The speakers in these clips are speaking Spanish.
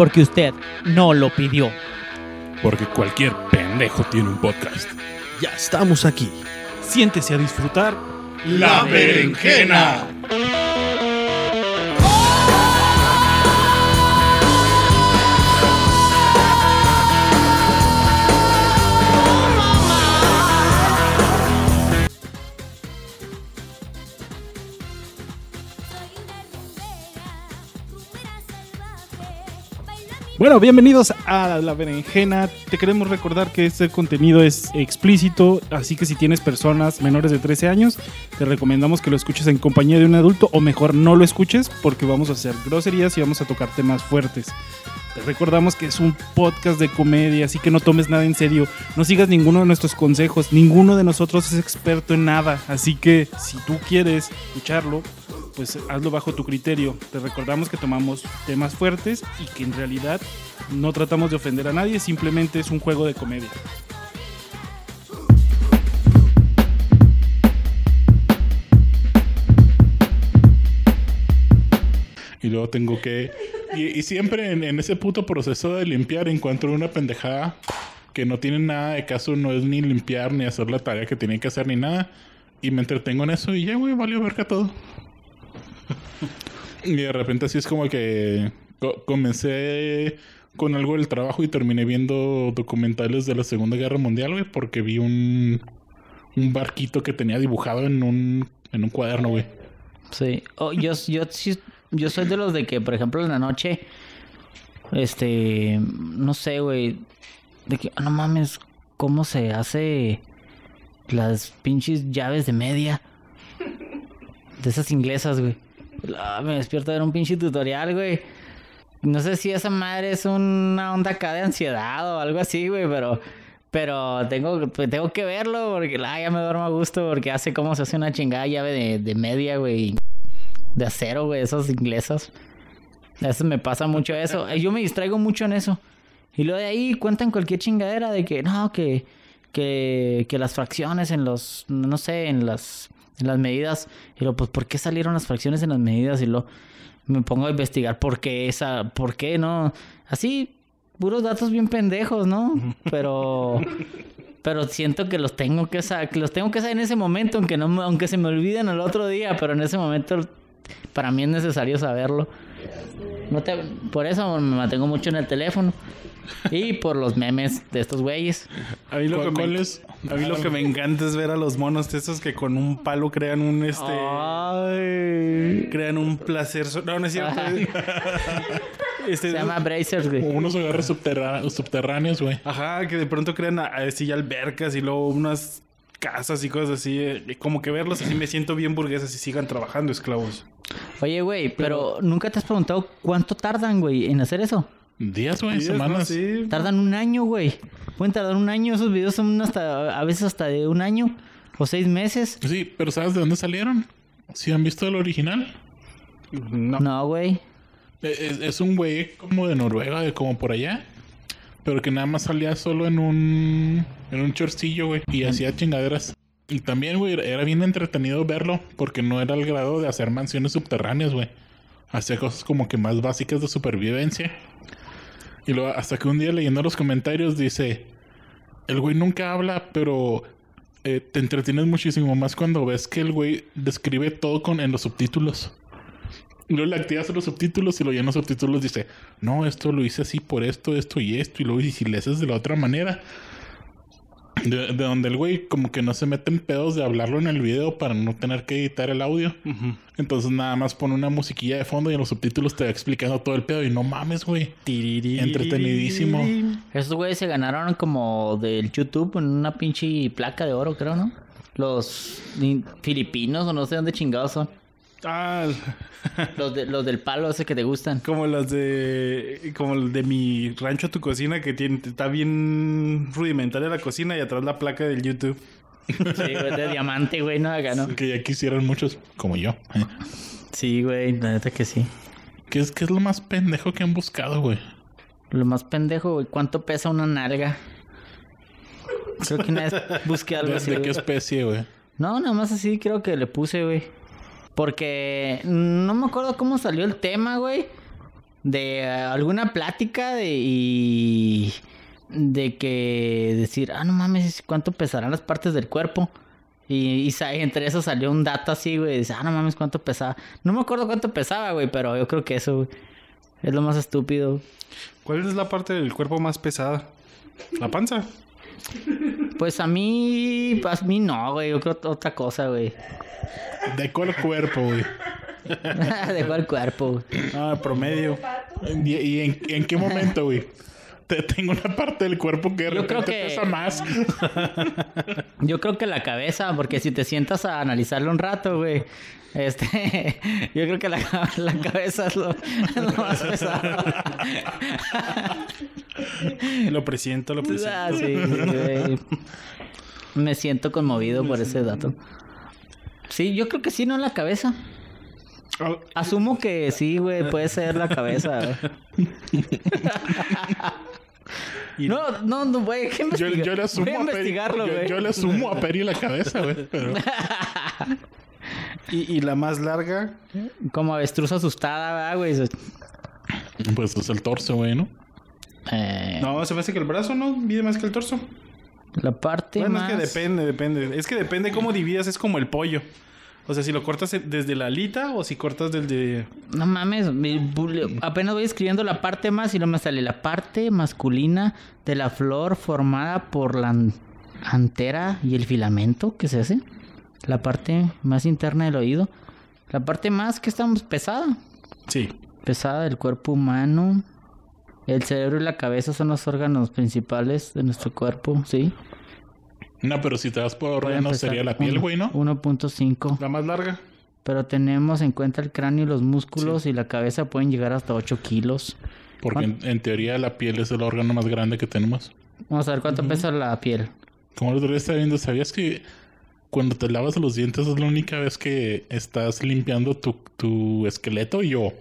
porque usted no lo pidió. Porque cualquier pendejo tiene un podcast. Ya estamos aquí. Siéntese a disfrutar. La berenjena. Bueno, bienvenidos a La Berenjena. Te queremos recordar que este contenido es explícito, así que si tienes personas menores de 13 años, te recomendamos que lo escuches en compañía de un adulto o mejor no lo escuches porque vamos a hacer groserías y vamos a tocar temas fuertes. Te recordamos que es un podcast de comedia, así que no tomes nada en serio. No sigas ninguno de nuestros consejos. Ninguno de nosotros es experto en nada. Así que si tú quieres escucharlo, pues hazlo bajo tu criterio. Te recordamos que tomamos temas fuertes y que en realidad no tratamos de ofender a nadie, simplemente es un juego de comedia. Y luego tengo que. Y, siempre en, en ese puto proceso de limpiar encuentro una pendejada que no tiene nada de caso, no es ni limpiar, ni hacer la tarea que tienen que hacer, ni nada. Y me entretengo en eso y ya, güey, valió verga todo. Y de repente así es como que co- comencé con algo del trabajo y terminé viendo documentales de la Segunda Guerra Mundial, güey, porque vi un, un barquito que tenía dibujado en un, en un cuaderno, güey. Sí. Oh, yo, yo, yo soy de los de que, por ejemplo, en la noche, este, no sé, güey, de que, ah, no mames, ¿cómo se hace las pinches llaves de media? De esas inglesas, güey. Ah, me despierto a ver un pinche tutorial, güey. No sé si esa madre es una onda acá de ansiedad o algo así, güey, pero... Pero tengo, pues, tengo que verlo porque ah, ya me duermo a gusto porque hace cómo se hace una chingada llave de, de media, güey. De acero, güey, esas inglesas. A veces me pasa mucho eso. Yo me distraigo mucho en eso. Y luego de ahí cuentan cualquier chingadera de que no, que, que, que las fracciones en los, no sé, en las, en las medidas. Y luego, pues, ¿por qué salieron las fracciones en las medidas? Y luego me pongo a investigar por qué esa, por qué, ¿no? Así, puros datos bien pendejos, ¿no? Pero, pero siento que los tengo que saber, los tengo que saber en ese momento, aunque no, aunque se me olviden el otro día, pero en ese momento para mí es necesario saberlo. No te- por eso me mantengo mucho en el teléfono. Y por los memes de estos güeyes. A mí lo, ¿Cuál- que me, cuál es? a mí lo que me encanta es ver a los monos esos que con un palo crean un este Ay. crean un placer. so- No, no es cierto. Este, Se llama Brazers, güey. Unos agarres subterra- subterráneos, güey. Ajá, que de pronto crean así albercas y luego unas casas y cosas así. eh, Como que verlos así me siento bien burguesas y sigan trabajando esclavos. Oye, güey, pero ¿nunca te has preguntado cuánto tardan, güey, en hacer eso? Días, güey, semanas. Sí. Tardan un año, güey. Pueden tardar un año. Esos videos son hasta, a veces hasta de un año o seis meses. Sí, pero ¿sabes de dónde salieron? ¿Sí han visto el original? No. No, güey. Es, es un güey como de Noruega, de como por allá. Pero que nada más salía solo en un... En un chorcillo, güey. Y hacía chingaderas. Y también, güey, era bien entretenido verlo. Porque no era al grado de hacer mansiones subterráneas, güey. Hacía cosas como que más básicas de supervivencia. Y luego, hasta que un día leyendo los comentarios dice... El güey nunca habla, pero... eh, te entretienes muchísimo más cuando ves que el güey describe todo con en los subtítulos. Luego le activas los subtítulos y lo llenas los subtítulos dice, no, esto lo hice así por esto, esto y esto. Y luego y si le haces de la otra manera. De, de donde el güey como que no se mete en pedos de hablarlo en el video para no tener que editar el audio. Entonces nada más pone una musiquilla de fondo y en los subtítulos te va explicando todo el pedo. Y no mames, güey. Entretenidísimo. Esos güeyes se ganaron como del YouTube en una pinche placa de oro, creo, ¿no? Los filipinos o no sé dónde chingados son. Ah, Los, de, los del palo ese que te gustan. como las de como el de mi rancho a tu cocina que tiene está bien rudimentaria la cocina y atrás la placa del YouTube. Sí, güey, de diamante, güey, no acá, ¿no? Que ya quisieran muchos, como yo. Sí, güey, la neta que sí. ¿Qué es, qué es lo más pendejo que han buscado, güey? Lo más pendejo, güey, ¿cuánto pesa una nalga? Creo que una vez busqué algo ¿De, así. de güey. qué especie, güey? No, nada más así creo que le puse, güey. Porque no me acuerdo cómo salió el tema, güey. de alguna plática de, y de que decir, ah, no mames, ¿cuánto pesarán las partes del cuerpo? Y, y entre eso salió un dato así, güey. Dice, ah, no mames, ¿cuánto pesaba? No me acuerdo cuánto pesaba, güey, pero yo creo que eso, güey, es lo más estúpido. ¿Cuál es la parte del cuerpo más pesada? La panza. Pues a mí, a mí no, güey, yo creo otra cosa, güey. ¿De cuál cuerpo, güey? de cuál cuerpo. Ah, promedio. ¿Y, y en, en qué momento, güey? Te- Tengo una parte del cuerpo que de Yo creo que- pesa más. Yo creo que la cabeza, porque si te sientas a analizarlo un rato, güey. Este, yo creo que la, la cabeza es lo, lo más pesado. Lo presiento, lo presiento. Ah, sí, sí. Me siento conmovido por ese dato. Sí, yo creo que sí, no la cabeza. Asumo que sí, güey, puede ser la cabeza. No, no, no, güey, hay que Yo, investigar. yo le asumo Voy a investigarlo, yo, güey. yo le asumo a Peri la cabeza, güey. Pero Y, y la más larga. Como avestruz asustada, ¿verdad, güey. pues es el torso, güey, ¿no? Eh, No, se me hace que el brazo no mide más que el torso. La parte Bueno, más... es que depende, depende. Es que depende cómo dividas, es como el pollo. O sea, si lo cortas desde la alita o si cortas desde. No mames, apenas voy escribiendo la parte más y no me sale la parte masculina de la flor formada por la an- antera y el filamento que se hace. La parte más interna del oído. La parte más que estamos pesada. Sí. Pesada del cuerpo humano. El cerebro y la cabeza son los órganos principales de nuestro cuerpo, ¿sí? No, pero si te vas por órganos sería la piel, uno- güey, ¿no? 1.5. La más larga. Pero tenemos en cuenta el cráneo y los músculos y la cabeza pueden llegar hasta 8 kilos. Porque en, en teoría la piel es el órgano más grande que tenemos. Vamos a ver cuánto pesa la piel. Como el otro día estaba viendo, ¿sabías que cuando te lavas los dientes es la única vez que estás limpiando tu, tu esqueleto? Y yo,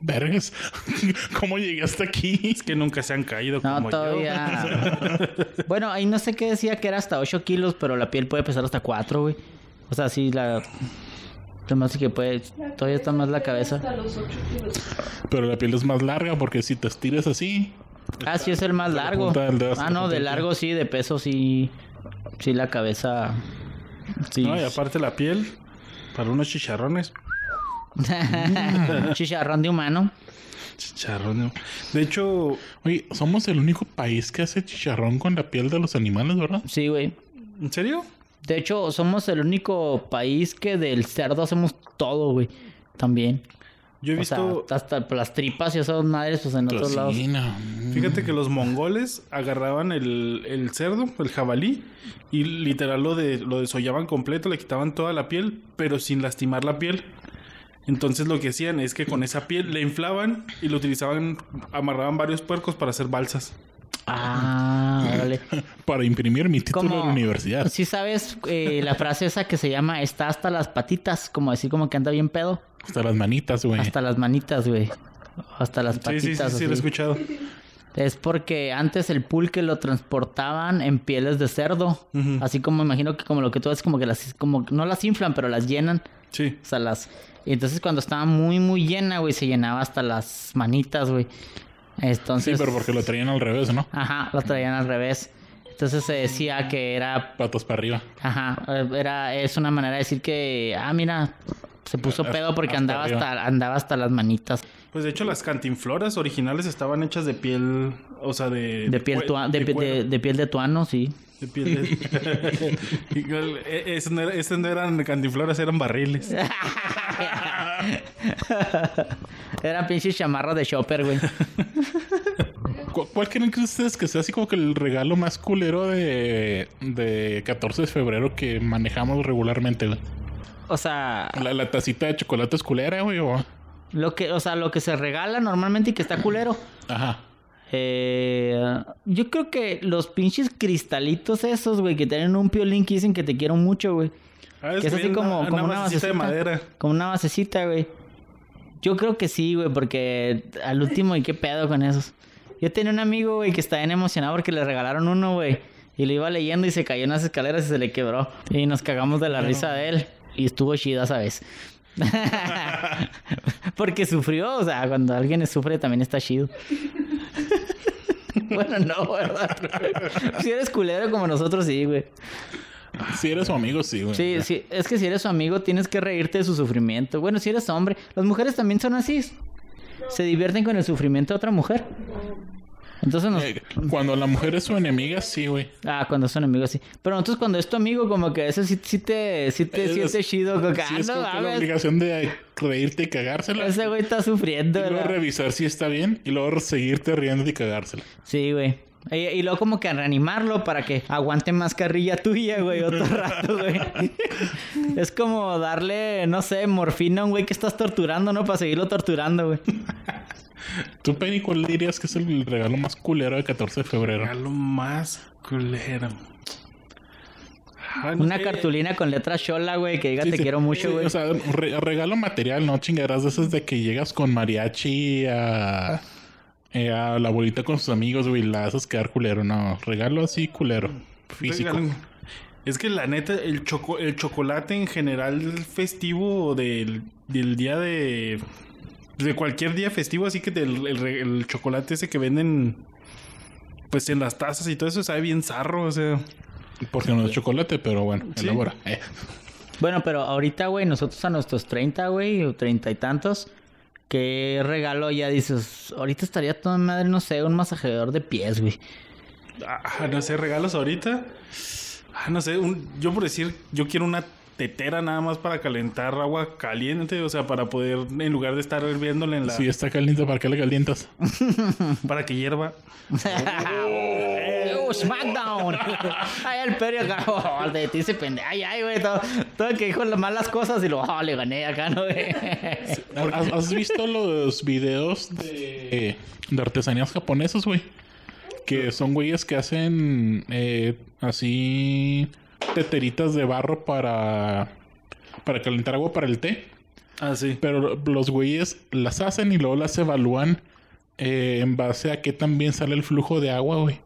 vergas, ¿cómo llegué hasta aquí? Es que nunca se han caído No, como todavía. bueno, ahí no sé qué decía que era hasta 8 kilos, pero la piel puede pesar hasta 4, güey. O sea, sí, la. Además que puede. Todavía está más la cabeza. Hasta los 8 kilos. Pero la piel es más larga porque si te estiras así, Ah, sí, es el más largo. Ah, no, de largo sí, de peso sí. Sí, la cabeza. Sí. No, y aparte la piel, para unos chicharrones. Chicharrón de humano. Chicharrones. De hecho, oye, somos el único país que hace chicharrón con la piel de los animales, ¿verdad? Sí, güey. ¿en serio? De hecho, somos el único país que del cerdo hacemos todo, güey. También. Yo he O sea, visto. hasta las tripas y esas madres, pues en otros lados. Fíjate que los mongoles agarraban el, el cerdo, el jabalí, y literal lo, de, lo desollaban completo, le quitaban toda la piel, pero sin lastimar la piel. Entonces lo que hacían es que con esa piel le inflaban y lo utilizaban, amarraban varios puercos para hacer balsas. Ah, órale. Para imprimir mi título Como- de la universidad. Sí sabes eh, la frase esa que se llama está hasta las patitas, como decir como que anda bien pedo. Hasta las manitas, güey. Hasta las manitas, güey. Hasta las patitas. sí, sí, sí, lo he escuchado. Es porque antes el pulque lo transportaban en pieles de cerdo. Así como imagino que como lo que tú ves, como que las, como no las inflan, pero las llenan. Sí. O sea, las... Y entonces cuando estaba muy, muy llena, güey, se llenaba hasta las manitas, güey. Sí, Entonces... pero porque lo traían al revés, ¿no? Ajá, lo traían al revés. Entonces se decía que era... Patas para arriba. Ajá, eh, era... Es una manera de decir que... Ah, mira, se puso pedo porque hasta andaba arriba. hasta, andaba hasta las manitas. Pues de hecho las cantinfloras originales estaban hechas de piel, o sea, de... De piel, tua- de, de- cuero. de piel de tuano, sí. De piel de... Eh, Esas no, era- esas no eran cantinfloras, eran barriles. Era pinche chamarra de shopper, güey. ¿Cu- ¿Cuál creen que ustedes que sea así como que el regalo más culero de, de 14 de febrero que manejamos regularmente, güey? O sea, La, la tacita de chocolate es culera, güey, o... lo que, o sea, lo que se regala normalmente y que está culero. Ajá. Eh, yo creo que los pinches cristalitos esos, güey, que tienen un piolín que dicen que te quiero mucho, güey. Ah, Que es así como, como una basecita basecita de madera. Como una basecita, güey. Yo creo que sí, güey, porque al último, ¿y qué pedo con esos? Yo tenía un amigo, güey, que estaba bien emocionado porque le regalaron uno, güey. Y lo iba leyendo y se cayó en las escaleras y se le quebró. Y nos cagamos de la risa de él. Y estuvo chida, ¿sabes? Porque sufrió, o sea, cuando alguien sufre también está chido. bueno, no, ¿verdad? si eres culero como nosotros, sí, güey. Si eres su amigo, sí, güey. Sí, sí, es que si eres su amigo tienes que reírte de su sufrimiento. Bueno, si eres hombre, las mujeres también son así. Se divierten con el sufrimiento de otra mujer. Entonces nos... Eh, cuando la mujer es su enemiga, sí, güey. Ah, cuando son amigos, sí. Pero entonces cuando es tu amigo, como que eso sí, sí te, sí te Es- sientes chido. Como que, Sí, ah, es no como que la obligación de reírte y cagársela. Ese güey está sufriendo. Y luego ¿verdad? revisar si está bien y luego seguirte riendo y cagársela. Sí, güey. Y, y luego como que reanimarlo para que aguante más carrilla tuya, güey, otro rato, güey. es como darle, no sé, morfina a un güey que estás torturando, ¿no? Para seguirlo torturando, güey. ¿Tú, Penny, cuál dirías que es el regalo más culero de 14 de febrero? Regalo más culero. No Una sé. cartulina con letra chola, güey, que diga Sí, te sí. quiero mucho, Sí, güey. O sea, re- regalo material, no chingaderas de esas de que llegas con mariachi a, eh, a la bolita con sus amigos, güey, y la haces quedar culero. No, regalo así culero, físico. Regalo- Es que la neta, el, choco, el chocolate en general festivo del, del día de... De cualquier día festivo, así que del, el, chocolate ese que venden pues en las tazas y todo eso sabe bien zarro, o sea... Porque no es chocolate, pero bueno, Sí. elabora. Eh. Bueno, pero ahorita, güey, nosotros a nuestros 30, güey, o 30 y tantos, ¿qué regalo ya dices? Ahorita estaría toda madre, no sé, un masajeador de pies, güey. Ah, no sé, regalos ahorita. Ah, no sé, un- yo por decir, yo quiero una tetera nada más para calentar agua caliente, o sea, para poder, en lugar de estar hirviéndole en la... Si está caliente, ¿para qué le calientas? Para que hierva. ¡Oh, SmackDown! Ay, el perio acá, oh, de ti se pende. Ay, ay, güey, todo, todo el que dijo las malas cosas y luego, oh, le gané acá, ¿no, güey? ¿Has, has visto los videos de, de artesanías japonesas, güey? Que son güeyes que hacen eh, así teteritas de barro para, para calentar agua para el té. Ah, sí. Pero los güeyes las hacen y luego las evalúan eh, en base a qué tan bien sale el flujo de agua, güey.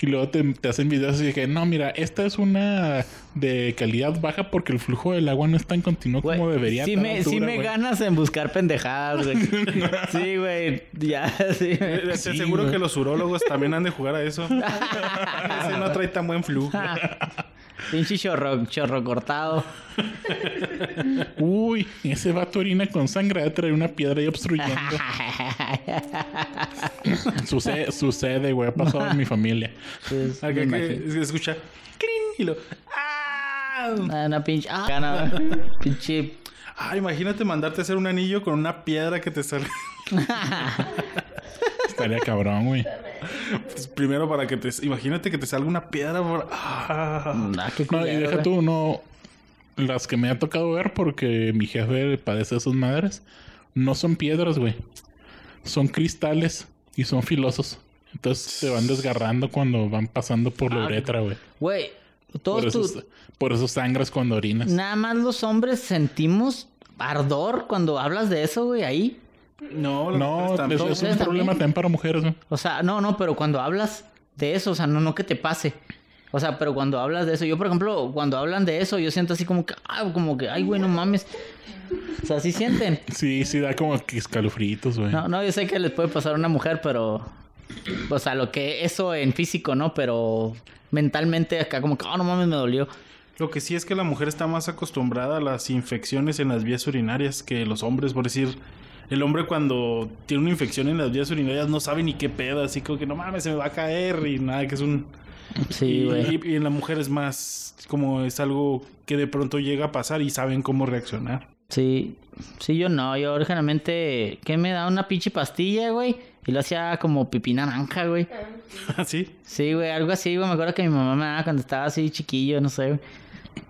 Y luego te, te hacen videos de que, no, mira, esta es una de calidad baja porque el flujo del agua no es tan continuo como debería. sí me, sí altura, me ganas en buscar pendejadas, güey. Sí, güey, ya, sí. Eh, Te Sí, aseguro güey. que los urólogos también han de jugar a eso. Ese no trae tan buen flujo. Pinche chorro, chorro cortado. Uy, ese vato orina con sangre de traer una piedra ahí obstruyendo. sucede, sucede, güey, ha pasado en mi familia. Pues, Acá que se escucha y lo ¡Ah! Ah, Una pinche. Ah, gana. Pinche. Ah, imagínate mandarte a hacer un anillo con una piedra que te salga. Estaría cabrón, güey. Pues primero para que te... Imagínate que te salga una piedra por... Ah. Ah, qué No, y deja tú, no. Las que me ha tocado ver porque mi jefe padece de sus madres, no son piedras, güey. Son cristales y son filosos. Entonces se van desgarrando cuando van pasando por la Ah, uretra, güey. Güey, Por todos eso, tus. por eso sangras cuando orinas. Nada más los hombres sentimos ardor cuando hablas de eso, güey, ahí. No, No, es, es un problema también. para mujeres, güey. O sea, no, no, pero cuando hablas de eso, o sea, no, no que te pase. O sea, pero cuando hablas de eso, yo por ejemplo, cuando hablan de eso, yo siento así como que, ah, como que, ay, güey, no mames. O sea, sí sienten. Sí, sí, da como que escalofríos, güey. No, no, yo sé que les puede pasar a una mujer, pero. O sea, lo que eso en físico, ¿no? Pero mentalmente acá como que, oh, no mames, me dolió. Lo que sí es que la mujer está más acostumbrada a las infecciones en las vías urinarias que los hombres. Por decir, el hombre cuando tiene una infección en las vías urinarias no sabe ni qué pedo. Así como que no mames, se me va a caer y nada, que es un... Sí, y, güey. y- y en la mujer es más como es algo que de pronto llega a pasar y saben cómo reaccionar. Sí, sí, yo no. Yo originalmente, ¿qué me da? Una pinche pastilla, güey. Y lo hacía como pipí naranja, güey. ¿Así? Sí, güey, algo así, güey. Me acuerdo que mi mamá me daba cuando estaba así chiquillo, no sé, güey.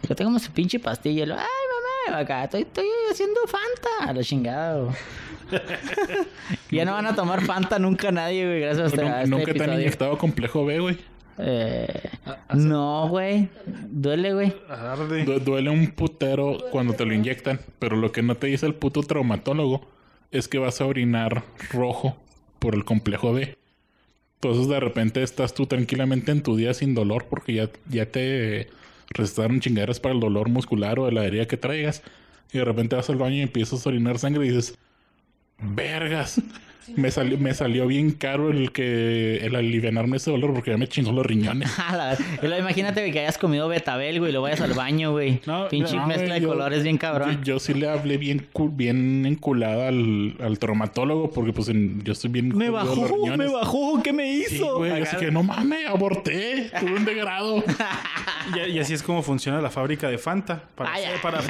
Yo tengo su pinche pastilla. Y lo, ay, acá estoy, estoy haciendo Fanta. A la chingada, güey. ya no van a tomar Fanta nunca nadie, güey, gracias a a este Nunca te han inyectado complejo B, güey. Eh, no, güey. Duele, güey. Du- duele un putero cuando te lo inyectan, pero lo que no te dice el puto traumatólogo es que vas a orinar rojo por el complejo B. Entonces de repente estás tú tranquilamente en tu día sin dolor porque ya, ya te recetaron chingaderas para el dolor muscular o de la herida que traigas. y de repente vas al baño y empiezas a orinar sangre y dices, vergas. Me salió, me salió bien caro el que el alivianarme ese dolor porque ya me chingó los riñones. La- imagínate que hayas comido betabel, güey, y lo vayas al baño, güey. No, Pinche No, mezcla de colores bien cabrón. Yo, yo sí le hablé bien, bien enculada al, al traumatólogo porque pues en- yo estoy bien Me bajó, riñones. me bajó, ¿qué me Sí, hizo? güey, así que no mames, aborté, tuve un degrado. Y, y así es como funciona la fábrica de Fanta. Para, Ay, hacer, para,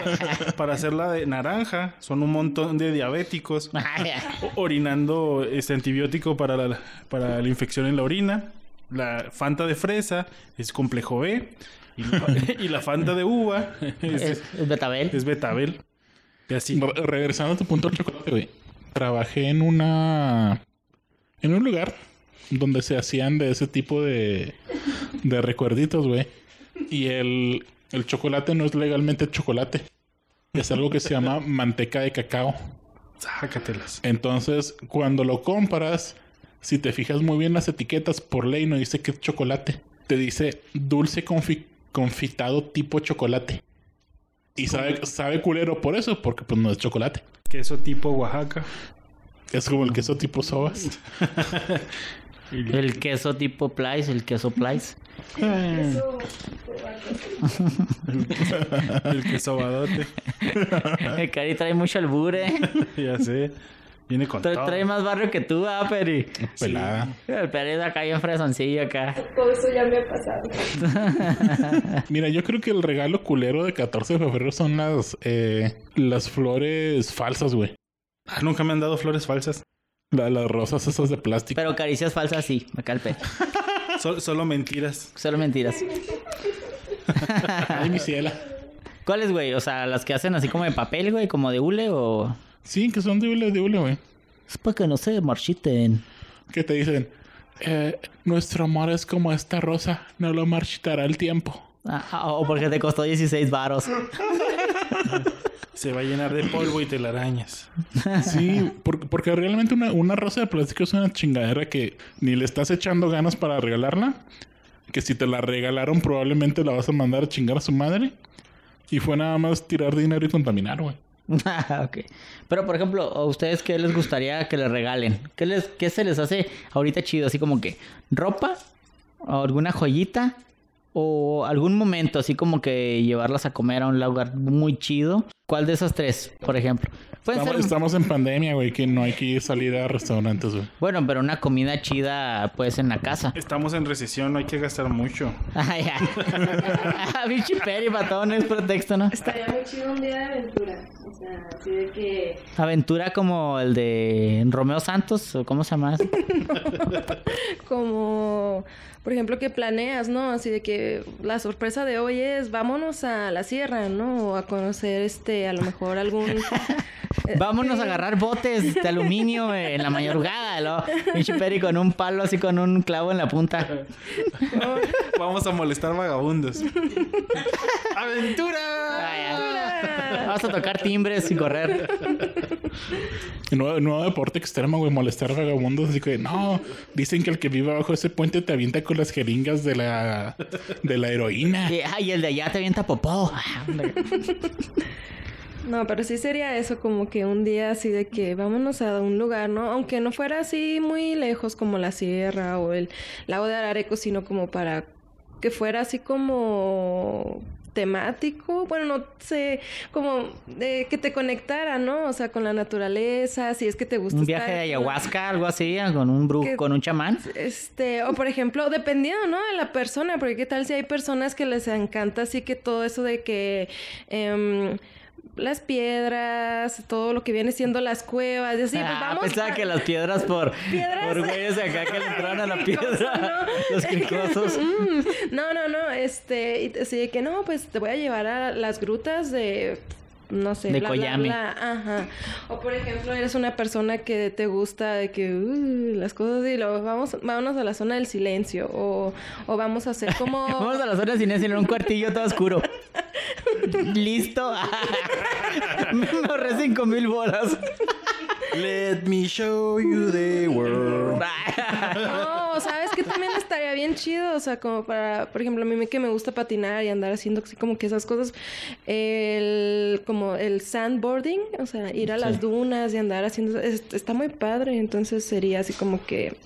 para hacerla de naranja, son un montón de diabéticos Ay, ay. O- orinando este antibiótico para la, para la infección en la orina. La Fanta de fresa es complejo B. Y la, y la Fanta de uva es, Es, es betabel. es betabel. Y así. Re- regresando a tu punto del chocolate, güey. Trabajé en una. En un lugar donde se hacían de ese tipo de. de recuerditos, güey. Y el, el chocolate no es legalmente chocolate. Es algo que se llama manteca de cacao. Sácatelas. Entonces, cuando lo compras, si te fijas muy bien las etiquetas, por ley no dice que es chocolate. Te dice dulce confi- confitado tipo chocolate. Y sabe, sabe culero por eso, porque pues no es chocolate. Queso tipo Oaxaca. Es como el queso tipo sobas. El queso tipo Plies, el queso Plies. Eso, El queso badote. El Cari trae mucho albure. ya sé. Viene con Trae, todo. trae más barrio que tú, ah, Peri. Pelada. El Peri es acá bien fresoncillo acá. todo eso ya me ha pasado. Mira, yo creo que el regalo culero de 14 de febrero son las, eh, las flores falsas, güey. Ah, nunca me han dado flores falsas. La- las rosas esas de plástico. Pero caricias falsas sí, Peri. Sol- solo mentiras. Solo mentiras. Ay, mi ciela. ¿Cuáles, güey? O sea, las que hacen así como de papel, güey, como de hule o... Sí, que son de hule, de hule, güey. Es para que no se marchiten. Que te dicen, eh, nuestro amor es como esta rosa, no lo marchitará el tiempo. Ah, o porque te costó 16 varos. Se va a llenar de polvo y telarañas. Sí, por- porque realmente una, una rosa de plástico es una chingadera que ni le estás echando ganas para regalarla. Que si te la regalaron, probablemente la vas a mandar a chingar a su madre. Y fue nada más tirar dinero y contaminar, güey. Ok. Pero, por ejemplo, ¿a ustedes qué les gustaría que les regalen? ¿Qué, les, ¿Qué se les hace ahorita chido? Así como que ropa, o alguna joyita, o algún momento, así como que llevarlas a comer a un lugar muy chido. ¿Cuál de esas tres, por ejemplo? Estamos, ser... estamos en pandemia, güey, que no hay que salir a restaurantes, güey. Bueno, pero una comida chida, pues, en la casa. Estamos en recesión, no hay que gastar mucho. Ay, ya. Bichi Peri, patón, es pretexto, ¿no? Estaría muy chido un día de aventura. O sea, así de que. Aventura como el de Romeo Santos, o cómo se llama eso? Como, por ejemplo, que planeas, ¿no? Así de que la sorpresa de hoy es vámonos a la sierra, ¿no? O a conocer, este, a lo mejor algún. eh, Vámonos a agarrar botes de aluminio en la madrugada, ¿no? Pinche Peri con un palo así con un clavo en la punta. Vamos a molestar vagabundos. ¡Aventura! Ay. Vamos a tocar timbres y correr. Nuevo deporte extremo, güey, molestar vagabundos. Así que, no, dicen que el que vive abajo de ese puente te avienta con las jeringas de la, de la heroína. Y, ay, el de allá te avienta popó. Ah. No, pero sí sería eso, como que un día así de que vámonos a un lugar, ¿no? Aunque no fuera así muy lejos como la sierra o el lago de Arareco, sino como para que fuera así como temático, bueno, no sé, como de que te conectara, ¿no? O sea, con la naturaleza, si es que te gusta Un viaje estar de ayahuasca, algo así, con un brujo, con un chamán. Este, o por ejemplo, dependiendo, ¿no? De la persona, porque qué tal si hay personas que les encanta así que todo eso de que em, las piedras, todo lo que viene siendo las cuevas, y así, pues ah, vamos. pensaba a- que las piedras por, Piedras. por güeyes de acá que le entraron a la piedra. ¿no? Los cricosos. Mm, no, no, no, este, y así de que no, pues te voy a llevar a las grutas de no sé, De bla, bla, Coyame. bla, ajá. O por ejemplo, eres una persona que te gusta de que uh, las cosas y luego vamos, vámonos a la zona del silencio o, o vamos a hacer como Vamos a la zona sin en un cuartillo todo oscuro. Listo. Me ahorré cinco mil bolas. Let me show you the world. No, ¿sabes qué también bien chido, o sea, como para, por ejemplo, a mí me- que me gusta patinar y andar haciendo así como que esas cosas, el, como el sandboarding, o sea, ir a las dunas y andar haciendo, es- está muy padre, entonces sería así como que,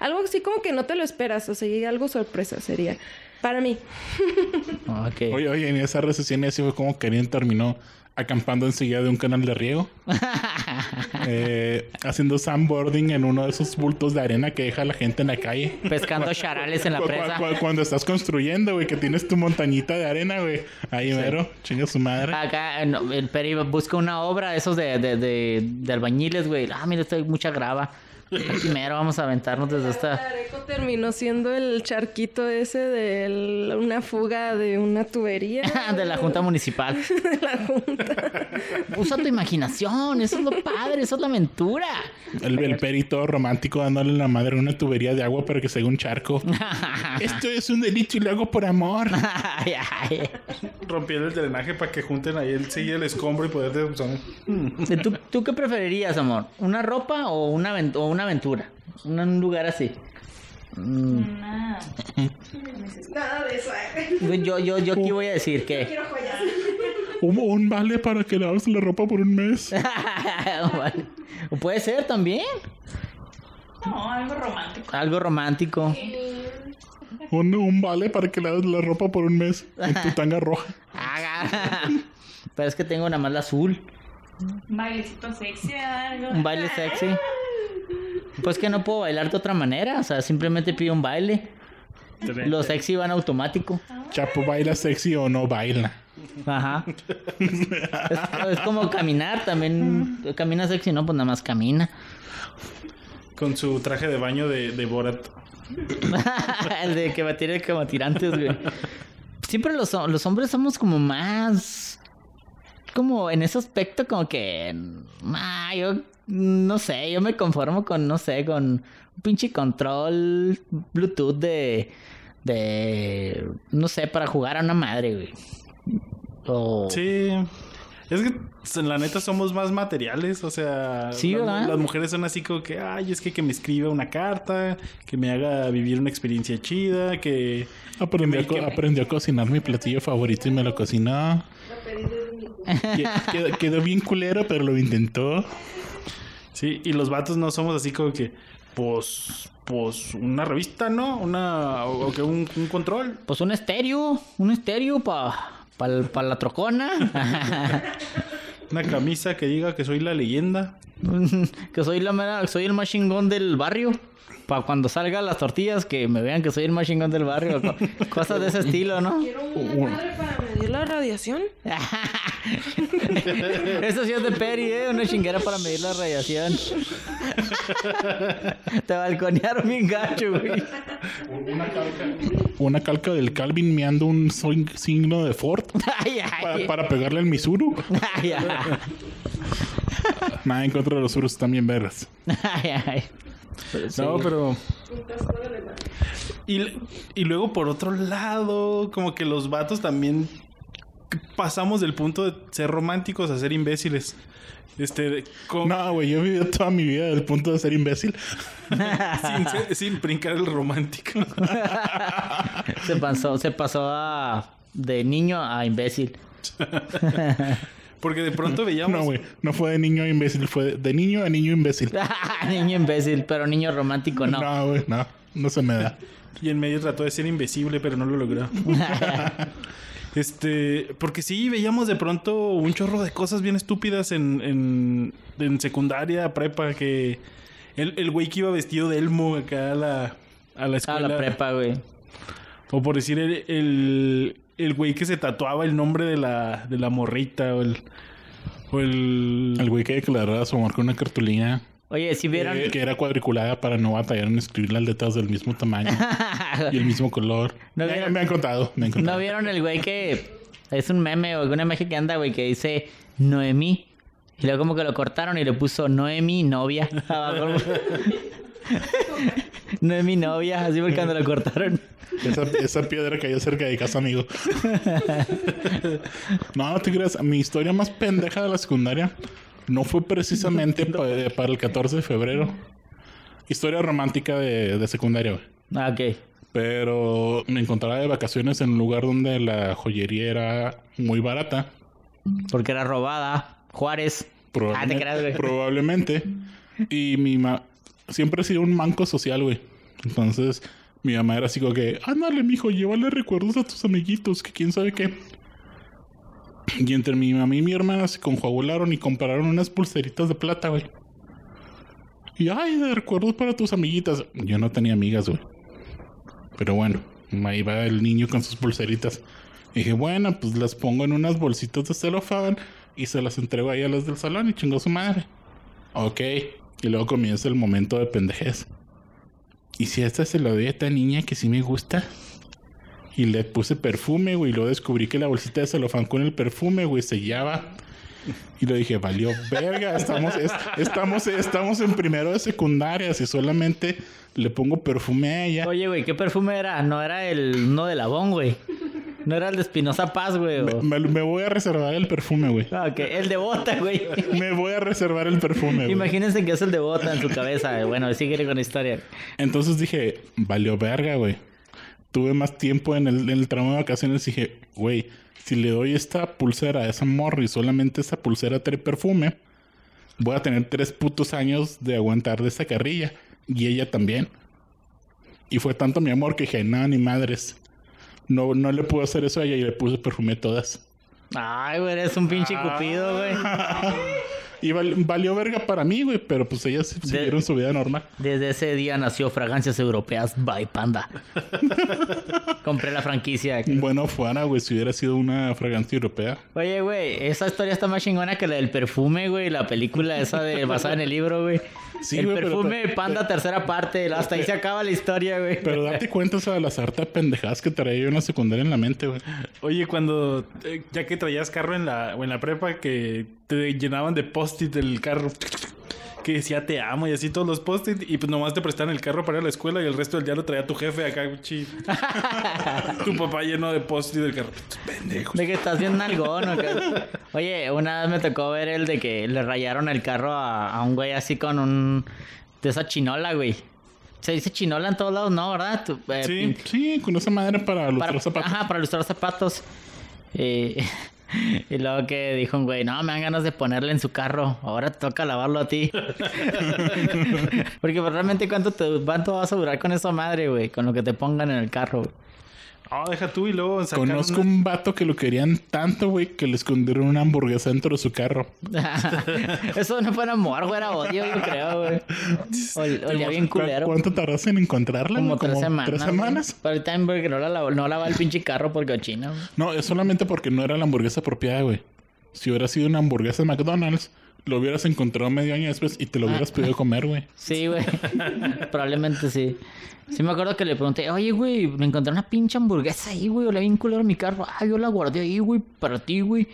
algo así como que no te lo esperas, o sea, algo sorpresa sería, para mí. Oye, oye, en esa recesión así fue como Karim terminó acampando enseguida de un canal de riego. eh, haciendo sandboarding en uno de esos bultos de arena que deja la gente en la calle. Pescando charales en la presa. cu- cuando estás construyendo, güey, que tienes tu montañita de arena, güey. Ahí mero, chinga su madre. Acá el Peri busca una obra, esos de, de, de, de albañiles, güey. Ah, mira, está mucha grava. Primero vamos a aventarnos desde esta. Areco terminó siendo el charquito ese de el- una fuga de una tubería. de la Junta Municipal. de la junta. Usa tu imaginación, eso es lo padre, eso es la aventura. El, el perito romántico dándole la madre a una tubería de agua para que se haga un charco. Esto es un delito y lo hago por amor. Ay, ay. Rompiendo el drenaje para que junten ahí el, sí, el escombro y poder usar. ¿Tú, ¿Tú qué preferirías, amor? ¿Una ropa o una, o una aventura? Un, un lugar así. Mm, Nada. Nada de eso. eh. Yo, yo, yo aquí voy a decir que... Quiero joyas. Un, un vale para que laves la ropa por un mes. Vale. O puede ser también. No, algo romántico. Algo romántico. Un, un vale para que laves la ropa por un mes. En tu tanga roja. Pero es que tengo nada más la azul. Un bailecito sexy, algo. Un baile sexy. Pues que no puedo bailar de otra manera. O sea, simplemente pido un baile. Los sexy van automático. Chapo baila sexy o no baila. Ajá. Es, es como caminar también. Camina sexy, no, pues nada más camina. Con su traje de baño de, de Borat. El de que batir como tirantes, güey. Siempre los, los hombres somos como más. Como en ese aspecto, como que. Ah, yo. No sé, yo me conformo con, no sé, con un pinche control Bluetooth de. De. No sé, para jugar a una madre, güey. O. Sí. Es que la neta somos más materiales, o sea, Sí, las, ¿verdad? las mujeres son así como que, ay, es que que me escriba una carta, que me haga vivir una experiencia chida, que Aprendió, a, co- que aprendió a cocinar mi platillo favorito y me lo cocinó. Que- Quedó, quedó bien culero, pero lo intentó. Sí, y los vatos no somos así como que, pues, pues, una revista, ¿no? Una, o, que un, un control. Pues un estéreo. Un estéreo para. Para la trocona. Una camisa que diga que soy la leyenda. que soy la mera, soy el más chingón del barrio. Para cuando salgan las tortillas, que me vean que soy el más chingón del barrio. co- cosas de ese estilo, ¿no? Quiero una madre para medir la radiación. Eso sí es de Peri, ¿eh? Una chinguera para medir la radiación. Te balconearon bien gacho, güey. Una calca del Calvin meando un signo de Ford Ay, para, ay. para pegarle al Misuru. Ay, ay. Nada en contra de los surus también vergas. Ay, ay. Sí. No, pero... Y, y luego por otro lado, como que los vatos también pasamos del punto de ser románticos a ser imbéciles. Este, con- No, güey, yo he vivido toda mi vida del punto de ser imbécil. sin, brincar el romántico. Se pasó, se pasó a... de niño a imbécil. Porque de pronto veíamos... No, güey, no fue de niño a imbécil, fue de, de niño a niño imbécil. niño imbécil, pero niño romántico no. No, güey, no, no se me da. Y en medio trató de ser invisible, pero no lo logró. Este, porque sí, veíamos de pronto un chorro de cosas bien estúpidas en, en, en secundaria, prepa, que el, el güey que iba vestido de elmo acá a la, a la A escuela. la prepa, güey. O por decir, el, el, el güey que se tatuaba el nombre de la, de la morrita, o el... O el... El güey que declaraba su amor con una cartulina Oye, si vieron... eh, que era cuadriculada para no batallar en escribir las letras del mismo tamaño y el mismo color. No me, han contado, me han contado. ¿No vieron el güey que es un meme o una imagen que anda, güey, que dice Noemí? Y luego como que lo cortaron y le puso Noemí novia. abajo. Noemí novia, así fue cuando lo cortaron. Esa, esa piedra cayó cerca de casa, amigo. no, no te creas. Mi historia más pendeja de la secundaria no fue precisamente pa- para el 14 de febrero. Historia romántica de, de secundaria, güey. Ah, ok. Pero me encontraba de vacaciones en un lugar donde la joyería era muy barata. Porque era robada. Juárez. Ah, te Probablemente. creas, güey. probablemente. Y mi mamá siempre ha sido un manco social, güey. Entonces, mi mamá era así como que, ándale, mijo, llévale recuerdos a tus amiguitos, que quién sabe qué. Y entre mi mamá y mi hermana se conjuagularon y compraron unas pulseritas de plata, güey. Y ay, de recuerdos para tus amiguitas. Yo no tenía amigas, güey. Pero bueno, ahí va el niño con sus pulseritas. Y dije, bueno, pues las pongo en unas bolsitas de celofán y se las entrego ahí a las del salón y chingó su madre. Ok. Y luego comienza el momento de pendejez. ¿Y si esta se lo doy a esta niña que sí me gusta? Y le puse perfume, güey. Y luego descubrí que la bolsita de celofán con el perfume, güey, sellaba. Y le dije, valió verga, estamos, es- estamos, estamos en primero de secundaria. Si solamente le pongo perfume a ella. Oye, güey, ¿qué perfume era? No era el no de Labón, güey. No era el de Espinosa Paz, güey. o- Me, me voy a reservar el perfume, güey. Ah, ok, el de bota, güey. Me voy a reservar el perfume, güey. Imagínense que es el de bota en su cabeza. Bueno, sigue con la historia. Entonces dije, valió verga, güey. Tuve más tiempo en el, en el tramo de vacaciones y dije, güey, si le doy esta pulsera a esa morra y solamente esa pulsera trae perfume, voy a tener tres putos años de aguantar de esa carrilla. Y ella también. Y fue tanto mi amor que dije, no, ni madres. No, no le puedo hacer eso a ella y le puse perfume a todas. Ay, güey, eres un pinche cupido, güey. Y val- valió verga para mí, güey, pero pues ellas siguieron su vida normal. Desde ese día nació Fragancias Europeas by Panda. Compré la franquicia. Bueno, fuera, güey, si hubiera sido una fragancia europea. Oye, güey, esa historia está más chingona que la del perfume, güey. La película esa de basada en el libro, güey. Sí, el pero perfume te- Panda, tercera parte. Hasta ahí se acaba la historia, güey. Pero date cuenta, o sea, de las hartas pendejadas que traía yo en la secundaria en la mente, güey. Oye, cuando eh, ya que traías carro en la, o en la prepa, que te llenaban de post-it del carro, que decía te amo y así todos los post-it, y pues nomás te prestaban el carro para ir a la escuela y el resto del día lo traía tu jefe acá, chi. tu papá lleno de post-it del carro. Pendejo. De que estás bien nalgón, ¿o qué? Oye, una vez me tocó ver el de que le rayaron el carro a, a un güey así con un... De esa chinola, güey. Se dice chinola en todos lados, ¿no? ¿Verdad? Tu- eh, Sí. Sí, con esa madre para los para, zapatos. Ajá, para ilustrar zapatos. Y, y luego que dijo un güey, no, me dan ganas de ponerle en su carro. Ahora te toca lavarlo a ti. Porque pues, realmente cuánto te cuánto vas a durar con esa madre, güey, con lo que te pongan en el carro. güey? Ah, deja tú y luego sacaron Conozco una- un vato que lo querían tanto, güey, que le escondieron una hamburguesa dentro de su carro. Eso no fue amor, güey, era odio, yo creo, güey. Ol- Olía bien ¿Cu- culero. ¿Cuánto tardaste en encontrarla? Como tres semanas. ¿Tres semanas? Pero ahorita en porque no, la, lav- no lava el pinche carro porque cochina, güey. No, es solamente porque no era la hamburguesa apropiada, güey. Si hubiera sido una hamburguesa de McDonald's, lo hubieras encontrado medio año después y te lo hubieras podido comer, güey. Sí, güey. Probablemente sí. Sí me acuerdo que le pregunté, oye, güey, me encontré una pinche hamburguesa ahí, güey, olía bien culero mi carro. Ah, yo la guardé ahí, güey, para ti, güey.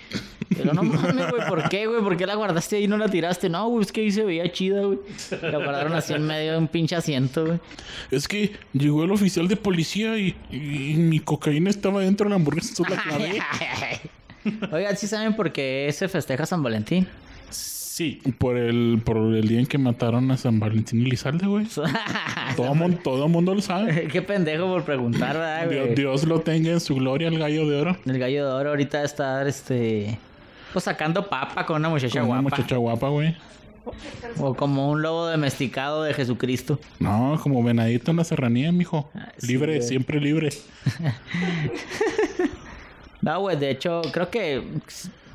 Pero no mames, güey, ¿por qué, güey? ¿Por qué la guardaste ahí y no la tiraste? No, güey, es que ahí se veía chida, güey. La guardaron así en medio de un pinche asiento, güey. Es que llegó el oficial de policía y, y mi cocaína estaba dentro de la hamburguesa. La clavé. Oigan, ¿sí saben por qué se festeja San Valentín? Sí. Por el, por el día en que mataron a San Valentín y Lizalde, güey. Todo, mon- todo mundo lo sabe. Qué pendejo por preguntar, ¿verdad, güey? Dios lo tenga en su gloria, el gallo de oro. El gallo de oro ahorita está, este... Pues sacando papa con una muchacha Con una guapa. muchacha guapa, güey. O como un lobo domesticado de Jesucristo. No, como venadito en la serranía, mijo. Ah, sí, libre, güey. siempre libre. No, güey, de hecho, creo que...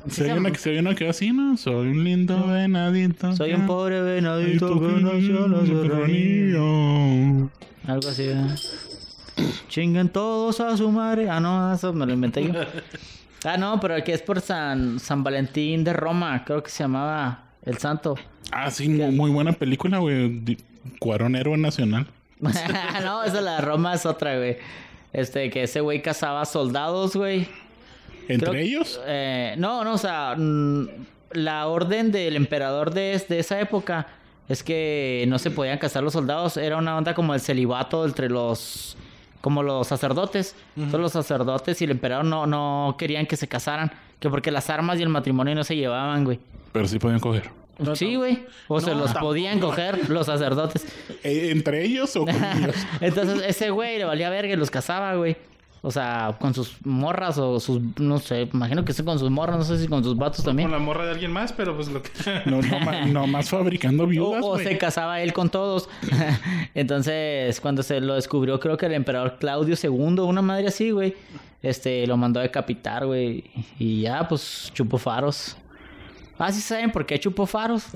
Si hay, una, si hay una que así, ¿no? Soy un lindo venadito. Soy un pobre venadito que nació serranía. serranía. Algo así, ¿verdad? Chinguen todos a su madre. Ah, no, eso me lo inventé yo. Ah, no, pero que es por San, San Valentín de Roma. Creo que se llamaba El Santo. Ah, sí, muy, muy buena película, güey. Cuarón héroe nacional. no, esa la de Roma es otra, güey. Este, que ese güey cazaba soldados, güey. ¿Entre Creo- ellos? Eh, no, no, o sea, mm, la orden del emperador de, de esa época es que no se podían casar los soldados. Era una onda como el celibato entre los. como los sacerdotes. Todos los sacerdotes y el emperador no, no querían que se casaran. Que porque las armas y el matrimonio no se llevaban, güey. Pero sí podían coger. No, sí, güey. O se No, los tampoco. podían coger los sacerdotes. Eh, ¿Entre ellos o con ellos? Entonces, ese güey le valía verga y los cazaba, güey. O sea, con sus morras o sus, no sé, imagino que sí con sus morras, no sé si con sus vatos también. Con la morra de alguien más, pero pues lo que... No, no, no más fabricando O, viudas, o güey. se casaba él con todos. Entonces, cuando se lo descubrió, creo que el emperador Claudio II, una madre así, güey, este, lo mandó a decapitar, güey. Y ya, pues, chupó faros. Ah, ¿sí saben por qué chupó faros?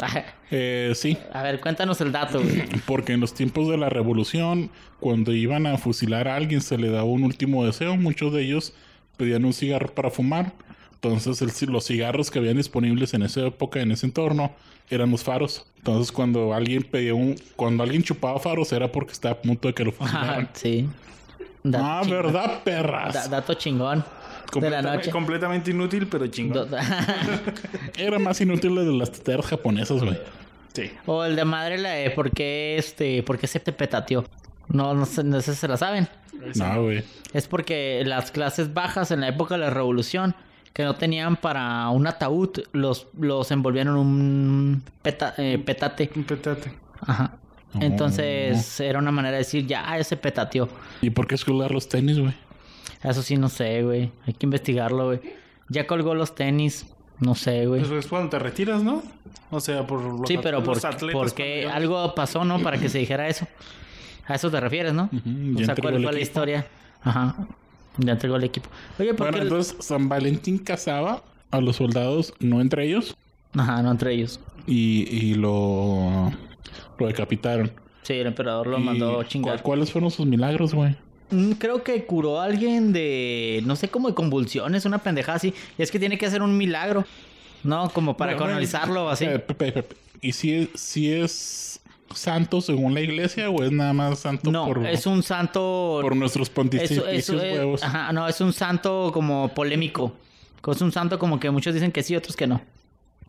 Eh, sí, a ver, cuéntanos el dato, güey. porque en los tiempos de la revolución, cuando iban a fusilar a alguien, se le daba un último deseo. Muchos de ellos pedían un cigarro para fumar. Entonces, el- los cigarros que habían disponibles en esa época, en ese entorno, eran los faros. Entonces, cuando alguien pedía un, cuando alguien chupaba faros, era porque estaba a punto de que lo fusilaran. sí. Dato ah, chingón. ¿verdad, perras? Da- dato chingón. De la Completa- noche. Completamente inútil, pero chingón. Era más inútil el de las teteras japonesas, güey. Sí. o el de madre, la de por qué, este, por qué se te petateó. No, no sé, no sé si se la saben. No, güey. Es porque las clases bajas en la época de la revolución, que no tenían para un ataúd, los, los envolvían en un peta- eh, petate. Un petate. Ajá. Entonces era una manera de decir, ya, ah, ese petateó. ¿Y por qué escolar los tenis, güey? Eso sí, no sé, güey. Hay que investigarlo, güey. Ya colgó los tenis. No sé, güey. Pues es cuando te retiras, ¿no? O sea, por los, Sí, pero los por, atletas porque algo pasó, ¿no? Para que se dijera eso. A eso te refieres, ¿no? Ujú, o ya sea, entregó ¿cuál fue la historia? Ajá. Ya entregó el equipo. Oye, ¿por Bueno, qué? entonces San Valentín casaba a los soldados, no entre ellos, Ajá, no entre ellos. y, y lo, lo decapitaron. Sí, el emperador lo Y mandó ¿cu- chingar. ¿Cuáles fueron sus milagros, güey? Mm, Creo que curó a alguien de, no sé, como de convulsiones, una pendejada así. Y es que tiene que hacer un milagro, ¿no? Como para Bueno, canalizarlo o así. Eh, ¿Y si es, si es santo según la iglesia o es nada más santo No, por, es un santo... por nuestros pontificios es- huevos? ajá, no, es un santo como polémico. Es un santo como que muchos dicen que sí, otros que no.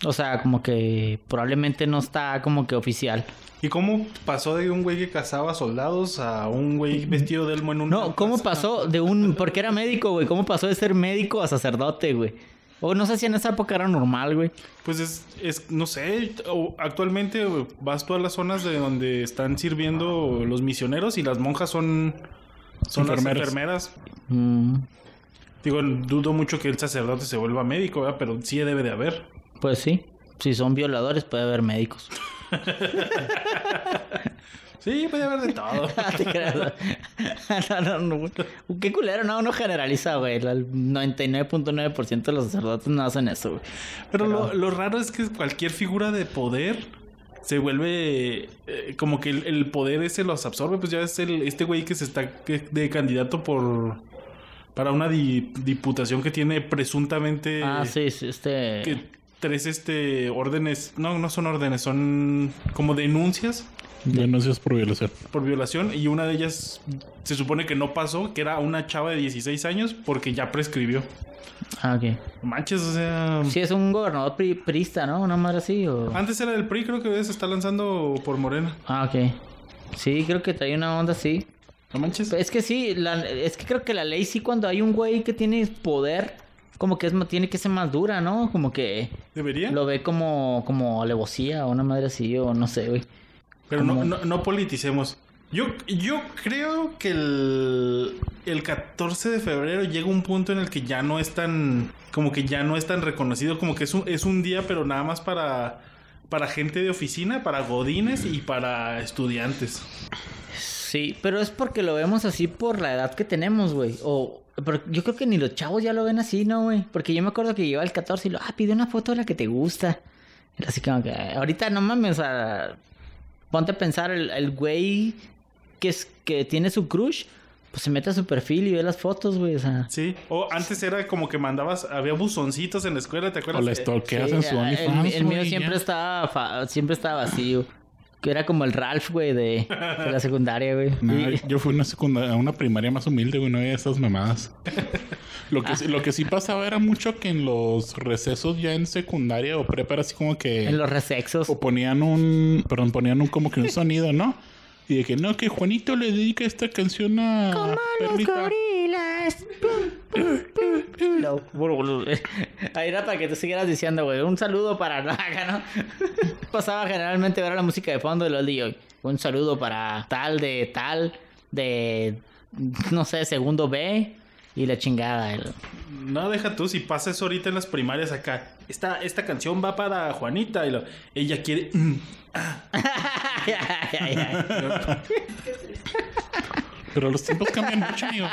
O sea, como que probablemente no está como que oficial. ¿Y cómo pasó de un güey que cazaba soldados a un güey vestido de elmo en un... No, ¿cómo pasó de un... Porque era médico, güey. ¿Cómo pasó de ser médico a sacerdote, güey? O no sé si en esa época era normal, güey. Pues es, es no sé, actualmente güey, vas tú a las zonas de donde están sirviendo los misioneros y las monjas son, son las Enfermeras. enfermeras. Mm, Digo, dudo mucho que el sacerdote se vuelva médico, ¿verdad? pero sí debe de haber. Pues sí. Si son violadores, puede haber médicos. Sí, puede haber de todo. No, no, no. Qué culero, no, uno generaliza, güey. El 99.9% de los sacerdotes no hacen eso, güey. Pero lo, lo raro es que cualquier figura de poder se vuelve eh, como que el, el poder ese los absorbe. Pues ya es el, este güey que se está de candidato por para una di- diputación que tiene presuntamente Ah, sí, sí, este... que tres este órdenes, no, no son órdenes, son como denuncias Denuncias por violación. por violación y una de ellas se supone que no pasó, que era una chava de 16 años porque ya prescribió. Ah, ok. No Manches, o sea, Sí, es un gobernador pri- priista, ¿no? Una madre así, o... antes era del PRI, creo que se está lanzando por Morena. Ah, ok. Sí, creo que trae una onda así. No manches. Es que sí, la- es que creo que la ley sí cuando hay un güey que tiene poder, como que es tiene que ser más dura, ¿no? Como que ¿Debería? lo ve como, como alevosía o una madre así, o no sé, güey. Pero no, no, no politicemos. Yo, yo creo que el, el 14 de febrero llega un punto en el que ya no es tan, como que ya no es tan reconocido, como que es un, es un día, pero nada más para, para gente de oficina, para godines y para estudiantes. Sí, pero es porque lo vemos así por la edad que tenemos, güey. O pero yo creo que ni los chavos ya lo ven así, ¿no, güey? Porque yo me acuerdo que lleva el 14 y lo, ah, pide una foto de la que te gusta. Y así como que, ahorita no mames, o sea, ponte a pensar, el, el güey que, es, que tiene su crush, pues se mete a su perfil y ve las fotos, güey, o sea. Sí. O antes era como que mandabas, había buzoncitos en la escuela, ¿te O acuerdas? la Eh, stalkeas Sí, en su el- OnlyFans, el, mío siempre ya. estaba, fa- siempre estaba vacío. Que era como el Ralph, güey, de, de la secundaria, güey. Nah, Y- yo fui a una secundaria, una primaria más humilde, güey, no había esas mamadas. Lo que, sí- lo que sí pasaba era mucho que en los recesos ya en secundaria o prepa era así como que... en los resexos. O ponían un... Perdón, ponían un como que un sonido, ¿no? Y de que no, que Juanito le dedica esta canción a Perlita. lo- Ahí era para que tú siguieras diciendo, güey. Un saludo para Naga, ¿no? Pasaba generalmente a ver la música de fondo y lo digo, un saludo para tal de tal, de no sé, segundo B y la chingada. el- No, deja tú, si pasa eso ahorita en las primarias acá. Esta, esta canción va para Juanita y lo- ella quiere... mm, Ay, ay, ay, ay. Pero los tiempos cambian mucho, amigo.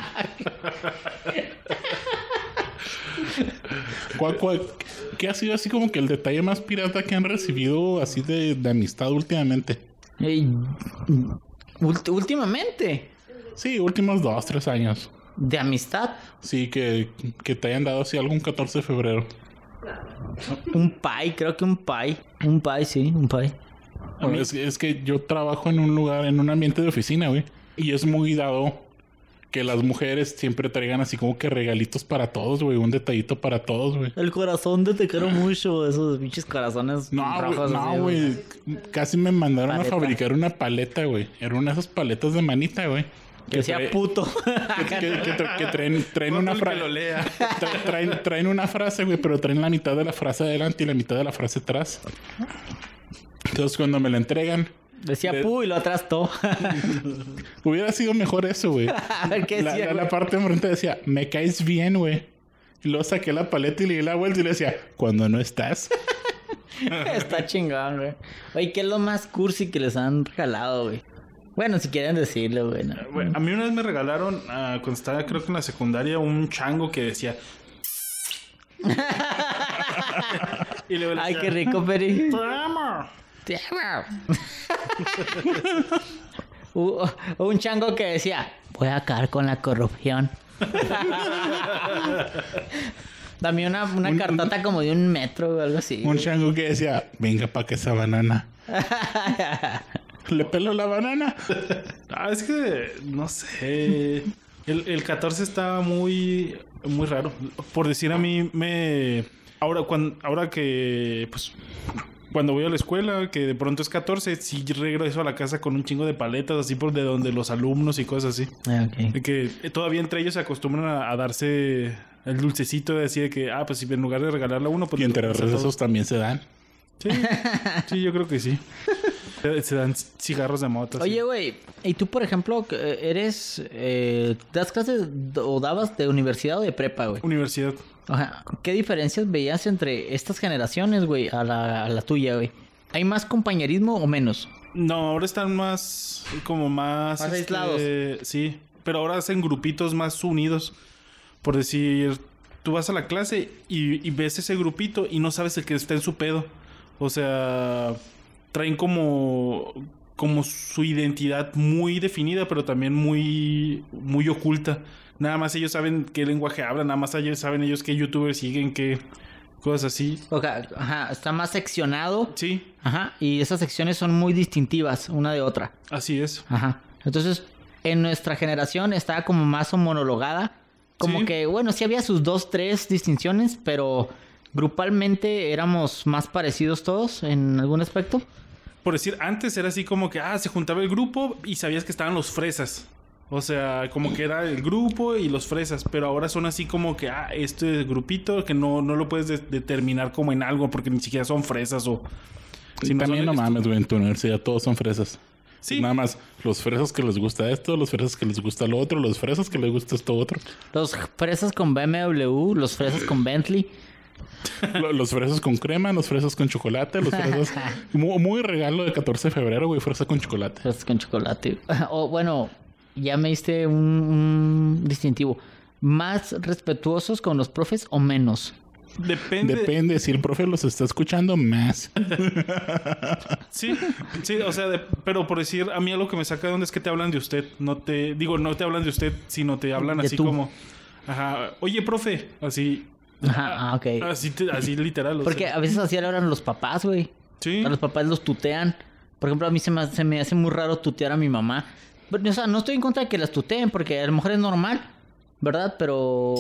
¿Cuál- cuál- qué ha sido así como que el detalle más pirata que han recibido así de, de amistad últimamente? Ey, ult- últimamente, Sí, últimos dos, tres años. de amistad, Sí, que, que te hayan dado así algún 14 de febrero. un pie, creo que un pie. Un pie, sí, un pie. Es, es que yo trabajo en un lugar, en un ambiente de oficina, güey. Y es muy dado que las mujeres siempre traigan así como que regalitos para todos, güey. Un detallito para todos, güey. El corazón de te quiero mucho, esos pinches corazones No, no, güey. Casi me mandaron Paleta. a fabricar una paleta, güey. Era una de esas paletas de manita, güey. Que decía trae- puto. que, que- que tra- que traen, traen una que frase. traen una frase, güey, pero traen la mitad de la frase adelante y la mitad de la frase atrás. Entonces, cuando me la entregan, Decía De- pu y lo atrás to. hubiera sido mejor eso, güey. A ver qué La, decía. la- la parte de enfrente decía, me caes bien, güey. Y luego saqué la paleta y le di la vuelta y le decía, cuando no estás. Está chingón, güey. Oye, ¿qué es lo más cursi que les han regalado, güey? Bueno, si quieren decirlo, güey. no. A mí una vez me regalaron, ah, cuando estaba creo que en la secundaria, un chango que decía... y luego le Ay, decía, qué rico, Peri. Un chango que decía, voy a acabar con la corrupción. Dame una, una Un- cartota como de un metro o algo así. Un chango que decía, venga pa' que esa banana. Le pelo la banana. Ah, es que, no sé. El, el 14 está muy, muy raro. Por decir a mí, me. Ahora, cuando, ahora que. Pues. Cuando voy a la escuela, que de pronto es 14, sí regreso a la casa con un chingo de paletas, así por de donde los alumnos y cosas así. Ah, ok. De que eh, todavía entre ellos se acostumbran a, a darse el dulcecito de así de que, ah, pues si en lugar de regalarle a uno, pues Y entre todos. recesos también se dan. Sí, sí, yo creo que sí. Se, dan cigarros de moto. Oye, güey, ¿y tú, por ejemplo, que eres... eh, das clases o dabas de universidad o de prepa, güey? Universidad. Ajá. ¿Qué diferencias veías entre estas generaciones, güey, a la, a la tuya, güey? ¿Hay más compañerismo o menos? No, ahora están más, como más... Más este, aislados. Sí, pero ahora hacen grupitos más unidos. Por decir, tú vas a la clase y, y ves ese grupito y no sabes el que está en su pedo. O sea, traen como, como su identidad muy definida, pero también muy, muy oculta. Nada más ellos saben qué lenguaje hablan, nada más ellos saben ellos qué youtubers siguen, qué cosas así. O sea, ajá, está más seccionado. Sí, Ajá. Y esas secciones son muy distintivas una de otra. así es. Ajá. Entonces, en nuestra generación estaba como más monologada. Como Sí. que, bueno, sí había sus dos, tres distinciones, pero grupalmente éramos más parecidos todos en algún aspecto. Por decir, antes era así como que, ah, se juntaba el grupo y sabías que estaban los fresas. O sea, como que era el grupo y los fresas. Pero ahora son así como que, ah, este grupito que no, no lo puedes de- determinar como en algo porque ni siquiera son fresas o... Si no también no mames, güey, en tu universidad todos son fresas. Sí. Nada más, los fresas que les gusta esto, los fresas que les gusta lo otro, los fresas que les gusta esto otro. Los fresas con BMW, los fresas con Bentley. Lo- Los fresas con crema, los fresas con chocolate, los fresas... muy, muy regalo de 14 de febrero, güey, fresa con chocolate. Fresas con chocolate. O bueno, ya me diste un, un distintivo. ¿Más respetuosos con los profes o menos? Depende. Depende, si el profe los está escuchando, más. Sí, sí, o sea, de- pero por decir, a mí algo que me saca de onda es que te hablan de usted. No te, digo, no te hablan de usted, sino te hablan De así tú. como, ajá, oye, profe, así, Ajá, ah, ok. así, te- así literal. Porque sea. a veces así hablan los papás, güey. sí. A los papás los tutean. Por ejemplo, a mí se me, se me hace muy raro tutear a mi mamá. Pero, o sea, no estoy en contra de que las tuteen, porque a lo mejor es normal, ¿verdad? Pero,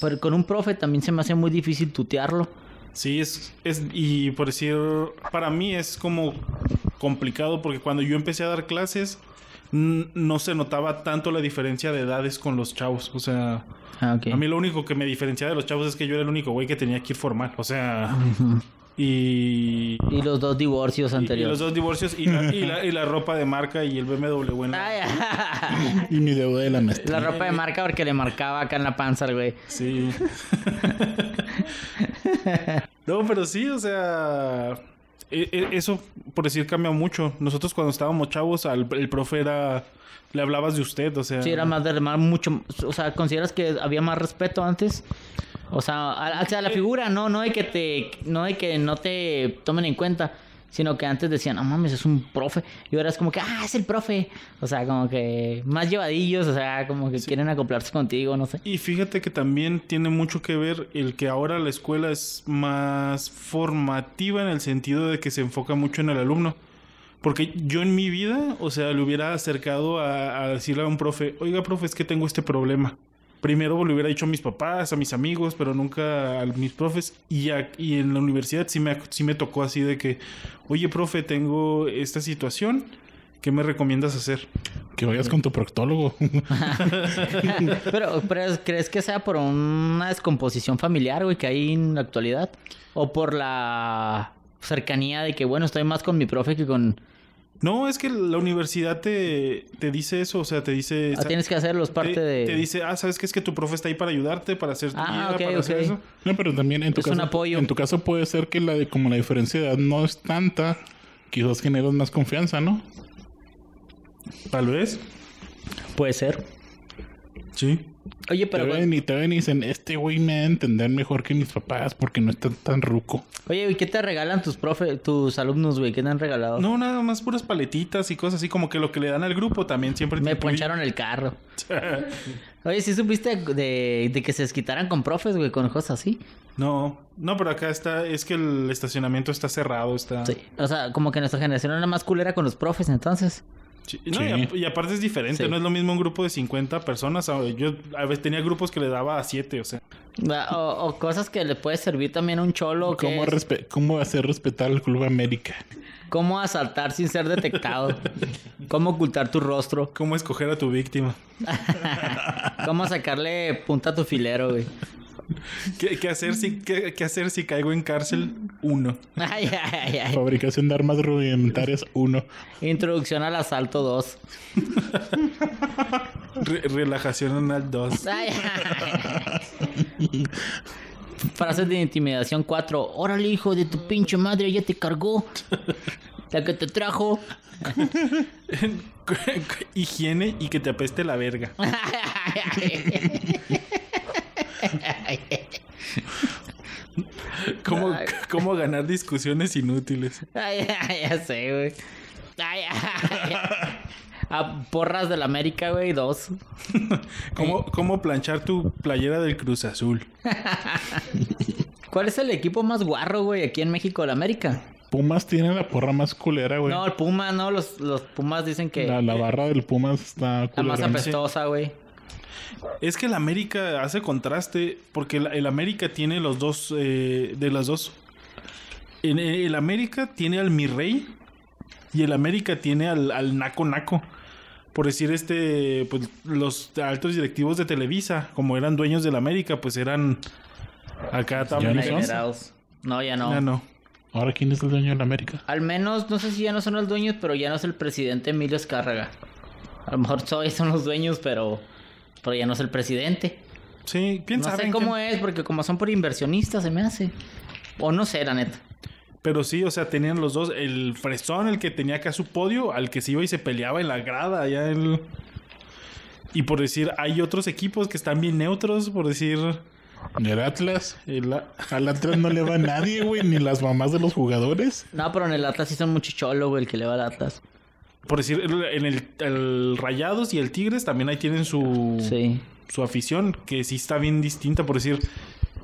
pero con un profe también se me hace muy difícil tutearlo. Sí, es, es, y por decir, para mí es como complicado porque cuando yo empecé a dar clases, no se notaba tanto la diferencia de edades con los chavos. O sea, Ah, a mí lo único que me diferenciaba de los chavos es que yo era el único güey que tenía que ir formal. O sea, y, Y los dos divorcios y- y anteriores. los dos divorcios y la, y la- y la ropa de marca y el BMW en la- Y mi deuda de la maestría. la ropa de marca porque le marcaba acá en la panza al güey. Sí. no, pero sí, o sea, e- e- eso por decir cambia mucho. Nosotros cuando estábamos chavos, al, el profe era, le hablabas de usted, o sea. Sí, era más de más mucho. O sea, ¿consideras que había más respeto antes? O sea, a, o sea, la figura, no, no de que te, no de que no te tomen en cuenta, sino que antes decían, no mames, es un profe. Y ahora es como que, ah, es el profe. O sea, como que más llevadillos, o sea, como que quieren acoplarse contigo, no sé. Y fíjate que también tiene mucho que ver el que ahora la escuela es más formativa en el sentido de que se enfoca mucho en el alumno. Porque yo en mi vida, o sea, le hubiera acercado a, a decirle a un profe, oiga, profe, es que tengo este problema. Primero le hubiera dicho a mis papás, a mis amigos, pero nunca a mis profes. Y, a- y en la universidad sí me, sí me tocó así de que, oye, profe, tengo esta situación, ¿qué me recomiendas hacer? Que vayas con tu proctólogo. Pero, pero ¿crees que sea por una descomposición familiar, güey, que hay en la actualidad? ¿O por la cercanía de que, bueno, estoy más con mi profe que con... No, es que la universidad te, te dice eso, o sea, te dice... Ah, tienes que hacerlos parte te, de... te dice, ah, ¿sabes qué? Es que tu profe está ahí para ayudarte, para hacer tu Ah, guía, ok, para hacer ok. eso. No, pero también en tu Es un caso. apoyo. En tu caso puede ser que la de, como la diferencia de edad no es tanta, quizás generas más confianza, ¿no? Tal vez. Puede ser. Sí. Oye, Te pero... ven y te ven y dicen, este güey me va a entender mejor que mis papás porque no está tan ruco. Oye, ¿y qué te regalan tus profe, tus alumnos, güey? ¿Qué te han regalado? No, nada más puras paletitas y cosas así como que lo que le dan al grupo también siempre te Me poncharon el carro. Oye, ¿sí supiste de, de que se desquitaran con profes, güey? Con cosas así. No, no, pero acá está, es que el estacionamiento está cerrado, está... Sí. O sea, como que nuestra generación era más culera con los profes, entonces. Sí. No, Sí. Y, a- y aparte es diferente, Sí. no es lo mismo un grupo de 50 personas. a- Yo a veces tenía grupos que le daba a 7, o sea. O, o cosas que le puede servir también a un cholo. ¿Cómo, ¿Cómo hacer respetar al Club América? cómo asaltar sin ser detectado. cómo ocultar tu rostro. ¿Cómo escoger a tu víctima? cómo sacarle punta a tu filero, güey. ¿Qué, qué hacer, si, qué, qué hacer si caigo en cárcel? Uno. Ay, ay, ay. Fabricación de armas rudimentarias, uno. Introducción al asalto 2. Re- relajación anal 2. Ay, ay. Frases de intimidación 4. Órale, hijo de tu pinche madre, ya te cargó. La que te trajo. Higiene y que te apeste la verga. ¿Cómo, cómo ganar discusiones inútiles? Ay, ay, ya sé, güey. Ay, ay. A porras del América, güey, dos. ¿Cómo, ¿Cómo planchar tu playera del Cruz Azul? ¿Cuál es el equipo más guarro, güey, aquí en México, el América? Pumas tiene la porra más culera, güey. No, el Puma, no, los, los Pumas dicen que la, la barra del Pumas está la más culera. apestosa, güey. Es que el América hace contraste porque el, el América tiene los dos, eh, de las dos. En el, América tiene al mi rey y el América tiene al, al naco naco. Por decir este, pues los altos directivos de Televisa, como eran dueños del América, pues eran acá ¿Ya no también. No, ya no. Ya no. Ahora, ¿quién es el dueño de la América? Al menos, no sé si ya no son los dueños, pero ya no es el presidente Emilio Escárraga. A lo mejor todavía son los dueños, pero, pero ya no es el presidente. Sí, quién No sabe. sé en cómo es, porque como son por inversionistas, se me hace. O no sé, la neta. Pero sí, o sea, tenían los dos. El fresón, el que tenía acá su podio, al que se iba y se peleaba en la grada, allá el. Y por decir, hay otros equipos que están bien neutros, por decir. ¿El Atlas? el- Al Atlas no le va a nadie, güey, ni las mamás de los jugadores. No, pero en el Atlas sí son mucho cholo, güey, el que le va al Atlas. Por decir, en el, el Rayados y el Tigres también ahí tienen su, Sí. su afición, que sí está bien distinta. Por decir,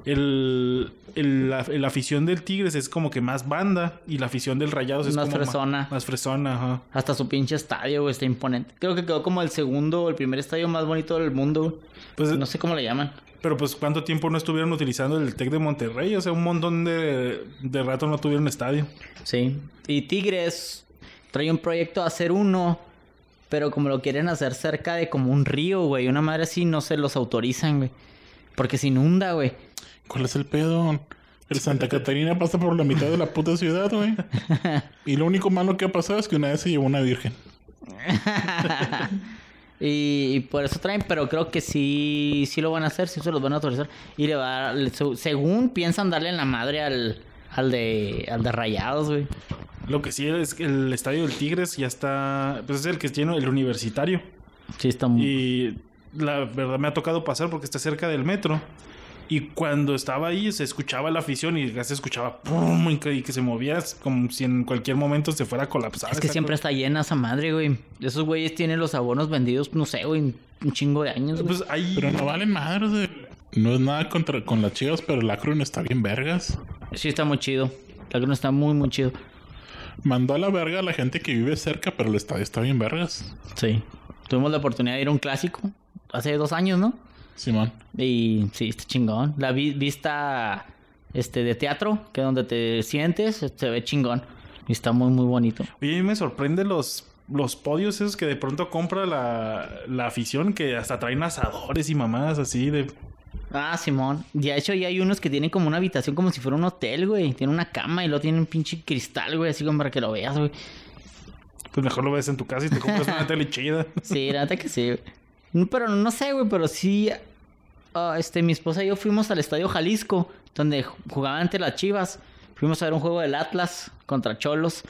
el, el- la, la afición del Tigres es como que más banda y la afición del Rayados es Más como fresona. Más fresona, ajá. Hasta su pinche estadio, güey, está imponente. Creo que quedó como el segundo o el primer estadio más bonito del mundo. Pues No sé cómo le llaman. Pero pues cuánto tiempo no estuvieron utilizando el Tec de Monterrey, o sea, un montón de, de rato no tuvieron estadio. Sí. Y Tigres trae un proyecto a hacer uno, Pero como lo quieren hacer cerca de como un río, güey. Una madre así no se los autorizan, güey. Porque se inunda, güey. ¿Cuál es el pedo? El Santa Catarina pasa por la mitad de la puta ciudad, güey. Y lo único malo que ha pasado es que una vez se llevó una virgen. y, y por eso traen, pero creo que sí, sí lo van a hacer, sí se los van a autorizar. Y le va le- según piensan darle en la madre al, al de al de Rayados, güey. Lo que sí es que el estadio del Tigres ya está. Pues es el que tiene el universitario. Sí, está muy... Y la verdad me ha tocado pasar porque está cerca del metro. Y cuando estaba ahí se escuchaba la afición y ya se escuchaba pum y que, se movía como si en cualquier momento se fuera a colapsar. Es que siempre cosa. está llena esa madre, güey. Esos güeyes tienen los abonos vendidos, no sé, güey, un chingo de años. Pues ahí. Pero no valen madres, güey. No es nada contra con las chivas, pero el Akron está bien vergas. Sí, está muy chido. La no está muy, muy chido. Mandó a la verga a la gente que vive cerca, pero el estadio está bien vergas. Sí. Tuvimos la oportunidad de ir a un clásico hace dos años, ¿no? Simón. Y sí, está chingón. La vi- vista este de teatro, que donde te sientes, se ve chingón. Y está muy, muy bonito. Oye, a mí me sorprende los, los podios esos que de pronto compra la, la afición que hasta traen asadores y mamadas así de... Ah, Simón. De hecho, ya hay unos que tienen como una habitación como si fuera un hotel, güey. Tiene una cama y luego tiene un pinche cristal, güey, así como para que lo veas, güey. Pues mejor lo ves en tu casa y te compras una tele chida. Sí, neta que sí, güey. Pero no sé, güey, pero sí. ah, este, mi esposa y yo fuimos al Estadio Jalisco, donde ju- jugaban ante las Chivas. Fuimos a ver un juego del Atlas contra Cholos.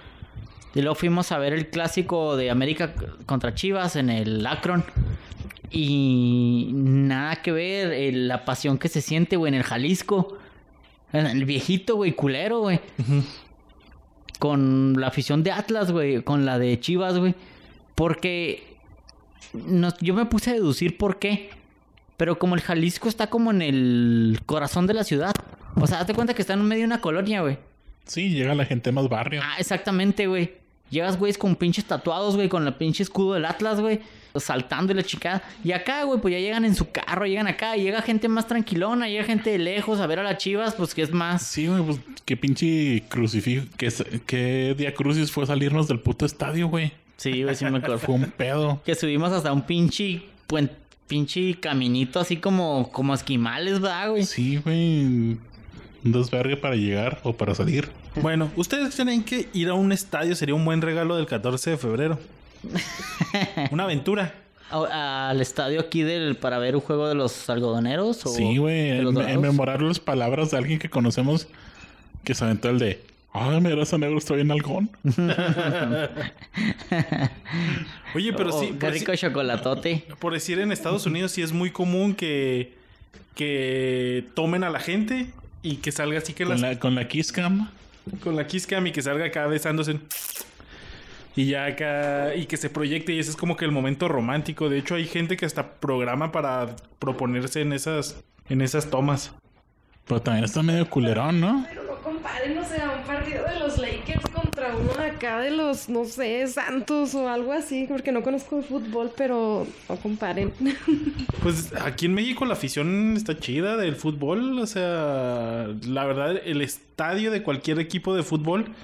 Y luego fuimos a ver el clásico de América contra Chivas en el Akron. Y nada que ver eh, la pasión que se siente, güey, en el Jalisco. En el viejito, güey, culero, güey. Con la afición de Atlas, güey. Con la de Chivas, güey. Porque no- yo me puse a deducir por qué. Pero como el Jalisco está como en el corazón de la ciudad. O sea, hazte cuenta que está en medio de una colonia, güey. Sí, llega la gente más barrio. Ah, exactamente, güey. Llegas, güey, con pinches tatuados, güey, con el pinche escudo del Atlas, güey. Saltando y la chicada. Y acá, güey, pues ya llegan en su carro, llegan acá. Y llega gente más tranquilona, llega gente de lejos a ver a las chivas, pues que es más. Sí, güey, pues qué pinche crucifijo. ¿Qué, qué día crucis fue salirnos del puto estadio, güey? Sí, güey, sí me acuerdo. Fue un pedo. que subimos hasta un pinche puen- pinche caminito así como, como esquimales, ¿verdad, güey? Sí, güey. Un desvergue para llegar o para salir. Bueno, ustedes creen que ir a un estadio sería un buen regalo del 14 de febrero. Una aventura. Al estadio aquí del para ver un juego de los algodoneros o Sí, güey. En, en memorar las palabras de alguien que conocemos que se aventó el de. Ay, mira, ese negro está bien algón. Oye, pero Oh, sí, qué por, rico chocolatote. deci- por decir en Estados Unidos sí es muy común que, que tomen a la gente y que salga así que Con las, la, con la Kiss Cam. con la kiss cam y que salga acá besándose. Y ya acá, y que se proyecte, y ese es como que el momento romántico. De hecho, hay gente que hasta programa para proponerse en esas, en esas tomas. Pero también está medio culerón, ¿no? Pero no comparen, o sea, un partido de los Lakers contra uno de acá de los, no sé, Santos o algo así, porque no conozco el fútbol, pero no comparen. Pues aquí en México la afición está chida del fútbol. O sea, la verdad, el estadio de cualquier equipo de fútbol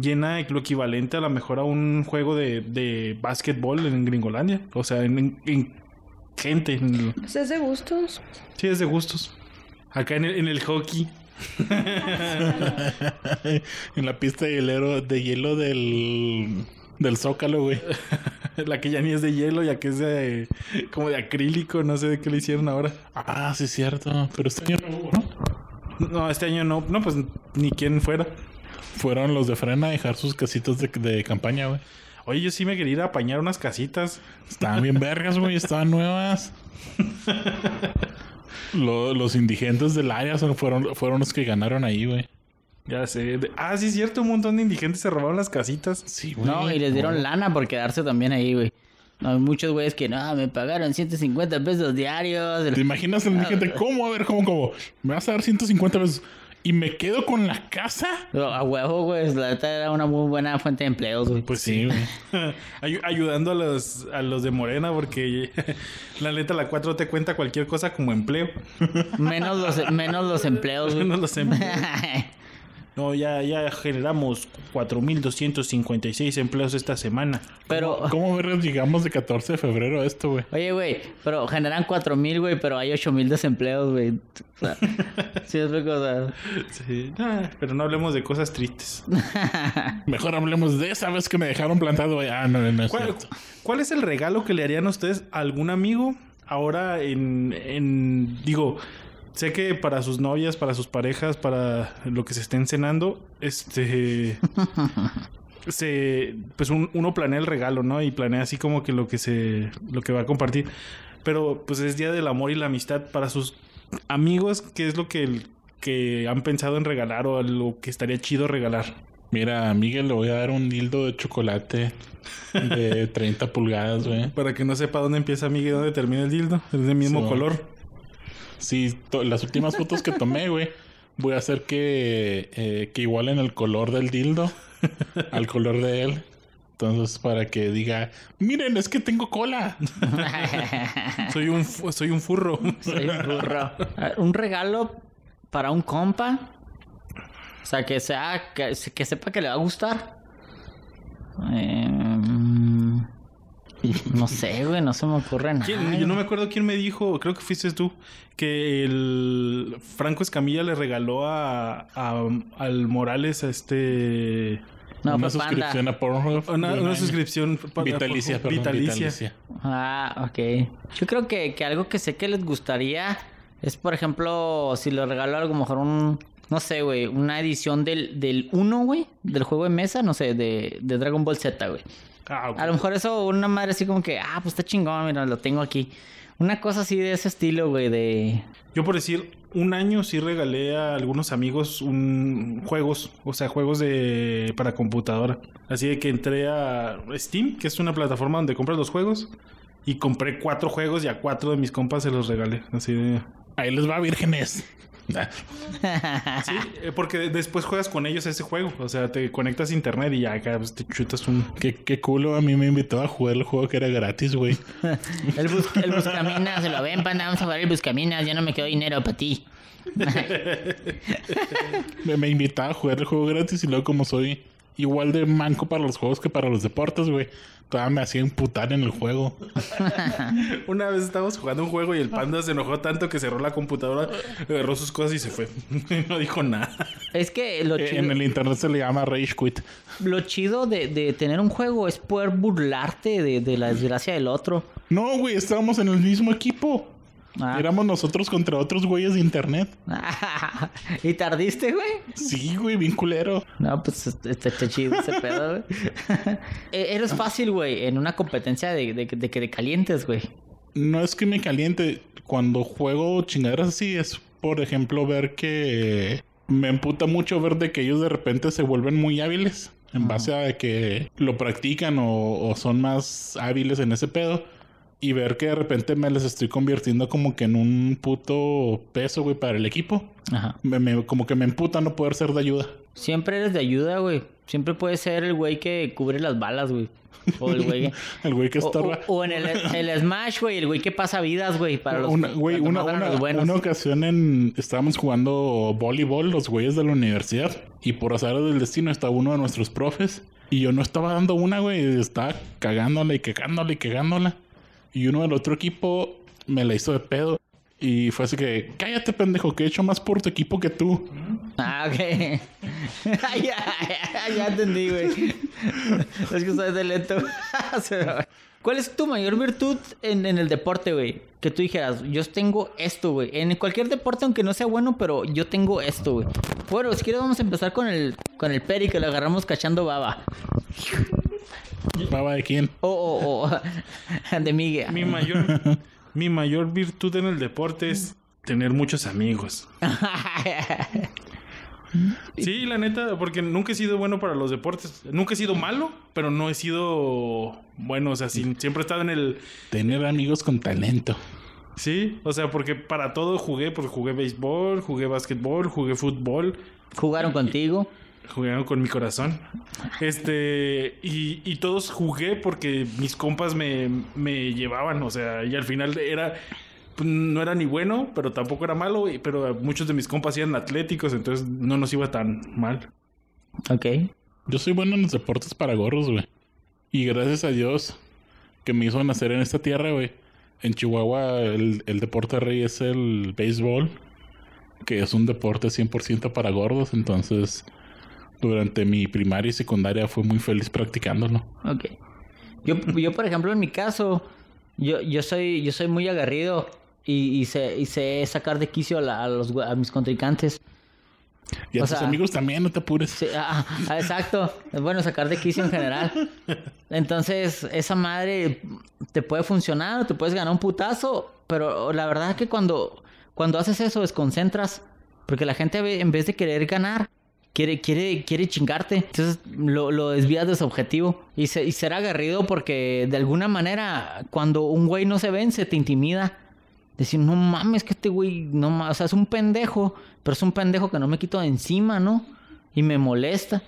llena lo equivalente a lo mejor a un juego de, de básquetbol en Gringolandia. O sea, en, en- en gente. en- es de gustos. sí, es de gustos. Acá en el, en el hockey. en la pista de hielo, de hielo del, del Zócalo, güey. La que ya ni es de hielo, ya que es de, como de acrílico, no sé de qué le hicieron ahora. Ah, sí, es cierto. Pero este año no hubo, ¿no? No, este año no, no, pues ni quien fuera. Fueron los de Frena a dejar sus casitas de, de campaña, güey. Oye, yo sí me quería ir a apañar unas casitas. Estaban bien vergas, güey. Estaban nuevas. Lo- los indigentes del área son, fueron, fueron los que ganaron ahí, güey. Ya sé. Ah, sí, es cierto, un montón de indigentes se robaron las casitas. Sí, güey. No, y les dieron lana por quedarse también ahí, güey. No, hay muchos güeyes que no, me pagaron 150 pesos diarios. ¿Te imaginas el indigente? ¿Cómo? A ver, ¿cómo, cómo? ¿Me vas a dar 150 pesos? ¿Y me quedo con la casa? A huevo, güey. La neta era una muy buena fuente de empleos, güey. Pues sí, güey. Ay- ayudando a los, a los de Morena, porque la neta, la 4 te cuenta cualquier cosa como empleo. Menos los, menos los empleos, güey. Menos los empleos. No, ya, ya generamos 4.256 empleos esta semana. Pero, ¿Cómo vergas llegamos de 14 de febrero a esto, güey? oye, güey, pero generan 4000, güey, pero hay 8000 desempleados, güey. O sea, sí, es o sea. Sí, ah, pero no hablemos de cosas tristes. Mejor hablemos de esa vez que me dejaron plantado, güey. Ah, no, no es ¿Cuál, cierto. cuál es el regalo que le harían a ustedes a algún amigo ahora en, en- digo, sé que para sus novias, para sus parejas, para lo que se estén cenando, este se pues un- uno planea el regalo, ¿no? Y planea así como que lo que se lo que va a compartir. Pero pues es día del amor y la amistad para sus amigos, ¿qué es lo que que han pensado en regalar o lo que estaría chido regalar? Mira, a Miguel le voy a dar un dildo de chocolate de 30 pulgadas, güey. Para que no sepa dónde empieza Miguel y dónde termina el dildo. Es del mismo Sí, color. To- las últimas fotos que tomé, güey, voy a hacer que, eh, que igualen el color del dildo al color de él. Entonces, para que diga, miren, es que tengo cola. Soy un, soy un furro. Soy un burro. A ver, Un regalo para un compa. O sea, que sea, que, que sepa que le va a gustar. Eh, no sé, güey, no se me ocurre nada. ¿Quién? Yo no me acuerdo quién me dijo, creo que fuiste tú, que el Franco Escamilla le regaló a, a- al Morales a este No, una pues Panda. suscripción a Pornhub. una, una suscripción para- Vitalicia, perdón, vitalicia. Ah, ok. Yo creo que, que algo que sé que les gustaría es, por ejemplo, si le regalo a lo mejor un, no sé, güey, una edición del, del 1, güey, del juego de mesa, no sé, de, de Dragon Ball Z, güey. Ah. A lo mejor eso, una madre así como que, ah, pues está chingón, mira, lo tengo aquí. Una cosa así de ese estilo, güey, de... Yo por decir, un año sí regalé a algunos amigos un juegos, o sea, juegos de para computadora. Así de que entré a Steam, que es una plataforma donde compras los juegos, y compré cuatro juegos y a cuatro de mis compas se los regalé. Así de... Ahí les va, vírgenes. Sí, eh, porque después juegas con ellos ese juego. O sea, te conectas a internet y ya acá pues, te chutas un. Qué, qué culo, a mí me invitó a jugar el juego que era gratis, güey. El, bus el Buscaminas, se lo ven, panda, vamos a jugar el Buscaminas, ya no me quedó dinero para ti. Me, me invitaba a jugar el juego gratis y luego como soy igual de manco para los juegos que para los deportes, güey. Todavía me hacía imputar en el juego. Una vez estábamos jugando un juego y el panda se enojó tanto que cerró la computadora, agarró sus cosas y se fue. no dijo nada. Es que lo Eh, chido, En el internet se le llama Rage Quit. lo chido de, de tener un juego es poder burlarte de, de la desgracia del otro. No, güey, estábamos en el mismo equipo. Ah. Éramos nosotros contra otros güeyes de internet. ¿Y tardiste, güey? Sí, güey, bien culero. No, pues está, está- chido ese pedo, güey. Eh, Eres fácil, güey, en una competencia de, de, de que te calientes, güey. No es que me caliente. Cuando juego chingaderas así, es por ejemplo ver que me emputa mucho ver de que ellos de repente se vuelven muy hábiles en base a que lo practican o, o son más hábiles en ese pedo. Y ver que de repente me les estoy convirtiendo como que en un puto peso, güey, para el equipo. Ajá. Me- me- como que me emputa no poder ser de ayuda. Siempre eres de ayuda, güey. Siempre puedes ser el güey que cubre las balas, güey. O el güey que... El güey que estorba. o- o en el, el Smash, güey, el güey que pasa vidas, güey, para los... una, güey, para una, una- los buenos. una ocasión en estábamos jugando voleibol los güeyes de la universidad y por azar del destino estaba uno de nuestros profes y yo no estaba dando una, güey, estaba cagándola y cagándola y cagándola y uno del otro equipo me la hizo de pedo y fue así que cállate pendejo que he hecho más por tu equipo que tú. Ah, ok. ya, ya, ya entendí, güey. es que soy de lento. ¿Cuál es tu mayor virtud en, en el deporte, güey? Que tú dijeras, yo tengo esto, güey. En cualquier deporte, aunque no sea bueno, pero yo tengo esto, güey. Bueno, si quieres vamos a empezar con el, con el peri, que lo agarramos cachando baba. ¿Baba de quién? O, o, o de Miguel. Mi mayor, mi mayor virtud en el deporte es tener muchos amigos. Sí, la neta, porque nunca he sido bueno para los deportes. Nunca he sido malo, pero no he sido bueno. O sea, siempre he estado en el. Tener amigos con talento. Sí, o sea, porque para todo jugué, porque jugué béisbol, jugué básquetbol, jugué fútbol, Jugaron contigo. Jugaron con mi corazón. Este, y, y todos jugué porque mis compas me, me llevaban, o sea, y al final era pues, no era ni bueno, pero tampoco era malo, y- pero muchos de mis compas eran atléticos, entonces no nos iba tan mal. Ok. Yo soy bueno en los deportes para gorros, güey. Y gracias a Dios que me hizo nacer en esta tierra, güey. En Chihuahua el, el deporte rey es el béisbol, que es un deporte 100% para gordos. Entonces, durante mi primaria y secundaria fui muy feliz practicándolo. Ok. Yo, yo por ejemplo, en mi caso, yo, yo soy, yo soy muy agarrido y, y sé, y sé sacar de quicio a, la- a los, a mis contrincantes. Y a O tus sea- amigos también, no te apures. Sí, ah, ah, exacto. Es bueno sacar de quicio en general. Entonces, esa madre te puede funcionar, te puedes ganar un putazo, pero la verdad es que cuando, cuando haces eso, desconcentras, porque la gente en vez de querer ganar, quiere, quiere, quiere chingarte. Entonces, lo, lo desvías de su objetivo. Y, se, y ser agarrido porque de alguna manera, cuando un güey no se vence, te intimida. Decir, no mames, que este güey, no mames, o sea, es un pendejo, pero es un pendejo que no me quito de encima, ¿no? Y me molesta.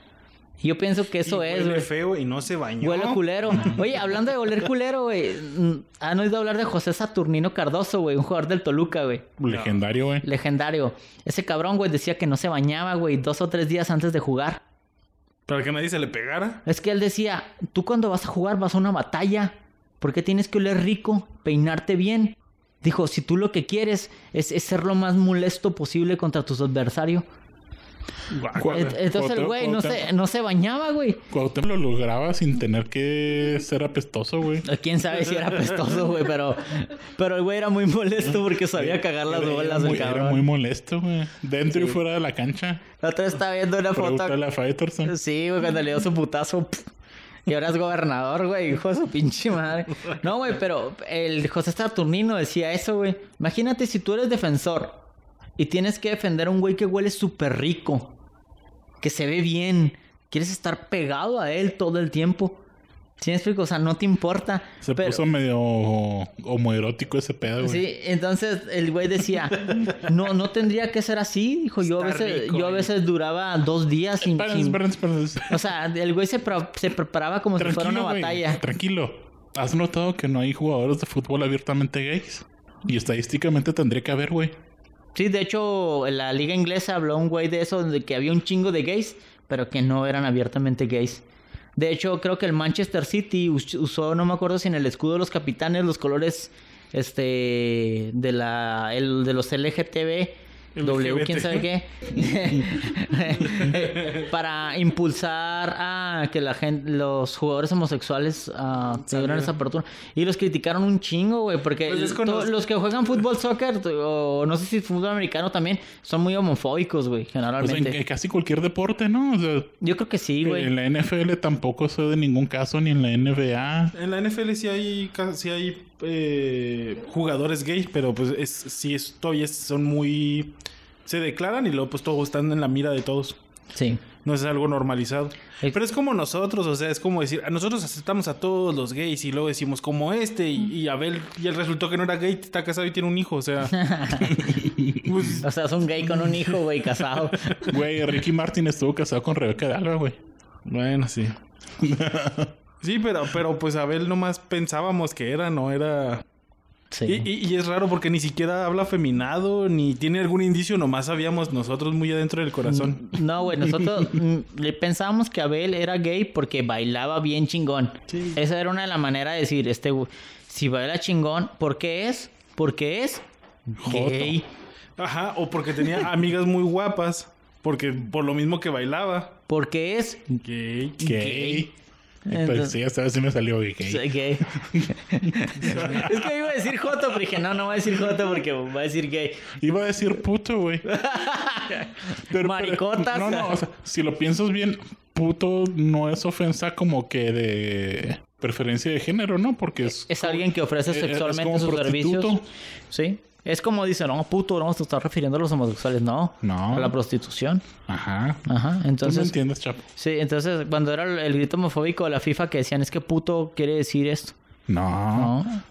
Y yo pienso que eso Y es, huele güey. feo y no se bañó. Huele culero. Oye, hablando de oler culero, güey. mm, ¿Han oído hablar de José Saturnino Cardoso, güey? Un jugador del Toluca, güey. Legendario, güey. Legendario. Ese cabrón, güey, decía que no se bañaba, güey, dos o tres días antes de jugar. Para que nadie se le pegara. Es que él decía, tú cuando vas a jugar vas a una batalla. ¿Por qué tienes que oler rico? Peinarte bien. Dijo, si tú lo que quieres es, es ser lo más molesto posible contra tus adversarios. Entonces el güey no se, no se bañaba, güey. Cuauhtémoc lo lograba sin tener que ser apestoso, güey. Quién sabe si era apestoso, güey, pero, pero el güey era muy molesto porque sabía cagar las Era- bolas del muy, era cabrón. muy molesto, güey. Dentro y fuera de la cancha. La otra vez estaba viendo una foto. A. Sí, güey, cuando le dio su putazo. Y ahora es gobernador, güey, hijo de su pinche madre. No, güey, pero el José Saturnino decía eso, güey. Imagínate si tú eres defensor y tienes que defender a un güey que huele súper rico, que se ve bien, quieres estar pegado a él todo el tiempo. ¿Sí me explico? O sea, no te importa. Se pero- puso medio homoerótico ese pedo, güey. Sí, entonces el güey decía, no, no tendría que ser así. Dijo, yo a veces, rico, yo a veces duraba dos días sin... Espérense, sin- espérense, espérense. O sea, el güey se, se preparaba como si fuera una güey, batalla. Tranquilo. ¿Has notado que no hay jugadores de fútbol abiertamente gays? Y estadísticamente tendría que haber, güey. Sí, de hecho, en la liga inglesa habló un güey de eso, de que había un chingo de gays, pero que no eran abiertamente gays. De hecho, creo que el Manchester City us- usó, no me acuerdo si en el escudo de los capitanes, los colores este de la el, de los LGTB W, quién sabe qué, para impulsar a que la gente, los jugadores homosexuales ah, tuvieran esa apertura. Y los criticaron un chingo, güey, porque Pues to- los- que juegan fútbol, soccer, o no sé si fútbol americano también, son muy homofóbicos, güey, en, generalmente. en casi cualquier deporte, ¿no? O sea, Yo creo que sí, güey. en la NFL tampoco se de ningún caso, ni en la NBA. En la NFL sí hay, sí hay eh, jugadores gays, pero pues es, sí es, todavía son muy... Se declaran y luego pues todos están en la mira de todos. Sí. No es algo normalizado. Pero es como nosotros, o sea, es como decir, a nosotros aceptamos a todos los gays y luego decimos como este y, y Abel, y él resultó que no era gay, está casado y tiene un hijo, o sea... pues, O sea, es un gay con un hijo, güey, casado. Güey, Ricky Martin estuvo casado con Rebeca de Alba, güey. bueno, sí. Sí, pero, pero pues Abel nomás pensábamos que era, no era... Sí. Y, y- y es raro porque ni siquiera habla feminado, ni tiene algún indicio, nomás sabíamos nosotros muy adentro del corazón. No, güey, nosotros mm, le pensábamos que Abel era gay porque bailaba bien chingón. Sí. Esa era una de las maneras de decir, este, si baila chingón, ¿por qué es? Porque es gay. Ajá, o porque tenía amigas muy guapas, porque por lo mismo que bailaba. Porque es Gay. Gay. Entonces- Pues sí, esta vez sí me salió gay. Soy gay. es que iba a decir Joto, pero dije, no, no voy a decir Joto porque va a decir gay. Iba a decir puto, güey. Pero- Maricotas. No, no, o sea, si lo piensas bien, puto no es ofensa como que de preferencia de género, ¿no? Porque es... Es alguien que ofrece Eh, es sexualmente sus servicios. Sí. Es como dice, no, puto, no, te estás refiriendo a los homosexuales. No. No. A la prostitución. Ajá. Ajá. Tú me Entonces, entiendes, chapo. sí, entonces cuando era el, grito homofóbico de la FIFA que decían es que puto quiere decir esto. No. No.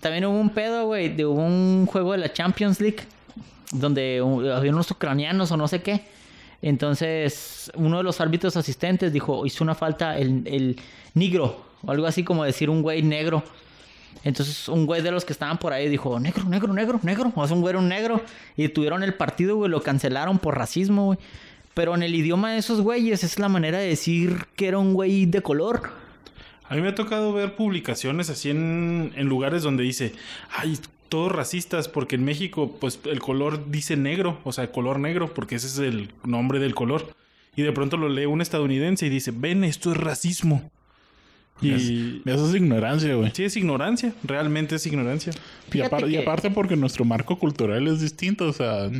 También hubo un pedo, güey, de hubo un juego de la Champions League donde había unos ucranianos o no sé qué. Entonces, uno de los árbitros asistentes dijo, hizo una falta el, el negro, o algo así como decir un güey negro. Entonces un güey de los que estaban por ahí dijo, negro, negro, negro, negro. O sea, un güey un negro. Y tuvieron el partido, güey, lo cancelaron por racismo, güey. Pero en el idioma de esos güeyes es la manera de decir que era un güey de color. A mí me ha tocado ver publicaciones así en, en lugares donde dice, ay, todos racistas, porque en México, pues el color dice negro, o sea, color negro, porque ese es el nombre del color. Y de pronto lo lee un estadounidense y dice, ven, esto es racismo. Y Eso es ignorancia, güey. sí, es ignorancia, realmente es ignorancia. Y, aparte porque nuestro marco cultural es distinto, o sea,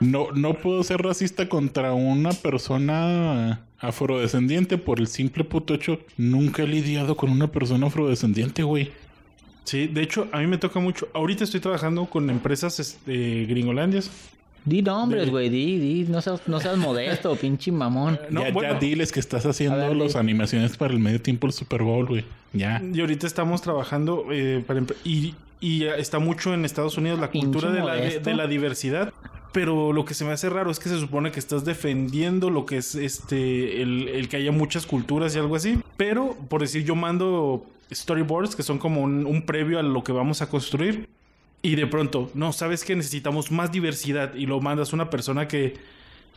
no, no puedo ser racista contra una persona afrodescendiente por el simple puto hecho. Nunca he lidiado con una persona afrodescendiente, güey. Sí, de hecho, a mí me toca mucho. Ahorita estoy trabajando con empresas este, gringolandias. Di nombres, güey, di, di. No seas, no seas modesto, pinche mamón. No, ya, ya diles que estás haciendo las animaciones para el medio tiempo del Super Bowl, güey. Ya. Y ahorita estamos trabajando eh, para y, y está mucho en Estados Unidos la Pinche cultura de la, de, modesto. de la diversidad. Pero lo que se me hace raro es que se supone que estás defendiendo lo que es este el, el que haya muchas culturas y algo así. Pero, por decir, yo mando storyboards que son como un, un previo a lo que vamos a construir. Y de pronto, no, sabes que necesitamos más diversidad. Y lo mandas a una persona que,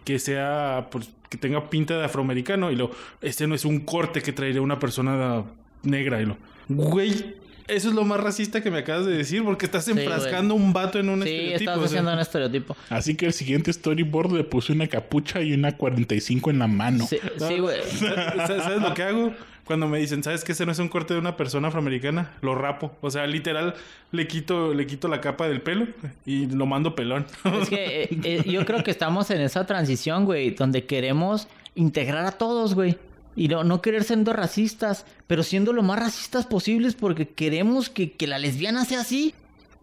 que sea, pues, que tenga pinta de afroamericano. Y lo, este no es un corte que traería una persona negra. Y lo, güey, eso es lo más racista que me acabas de decir, porque estás enfrascando un vato en un Sí, estereotipo. estás o sea. haciendo un estereotipo. Así que el siguiente storyboard le puse una capucha y una 45 en la mano. Sí, sí, güey. ¿Sabes sabes lo que hago? Cuando me dicen, ¿sabes que ese no es un corte de una persona afroamericana? Lo rapo. O sea, literal, le quito, le quito la capa del pelo y lo mando pelón. Es que eh, eh, yo creo que estamos en esa transición, güey, donde queremos integrar a todos, güey. Y no, no querer siendo racistas, pero siendo lo más racistas posibles porque queremos que, que la lesbiana sea así,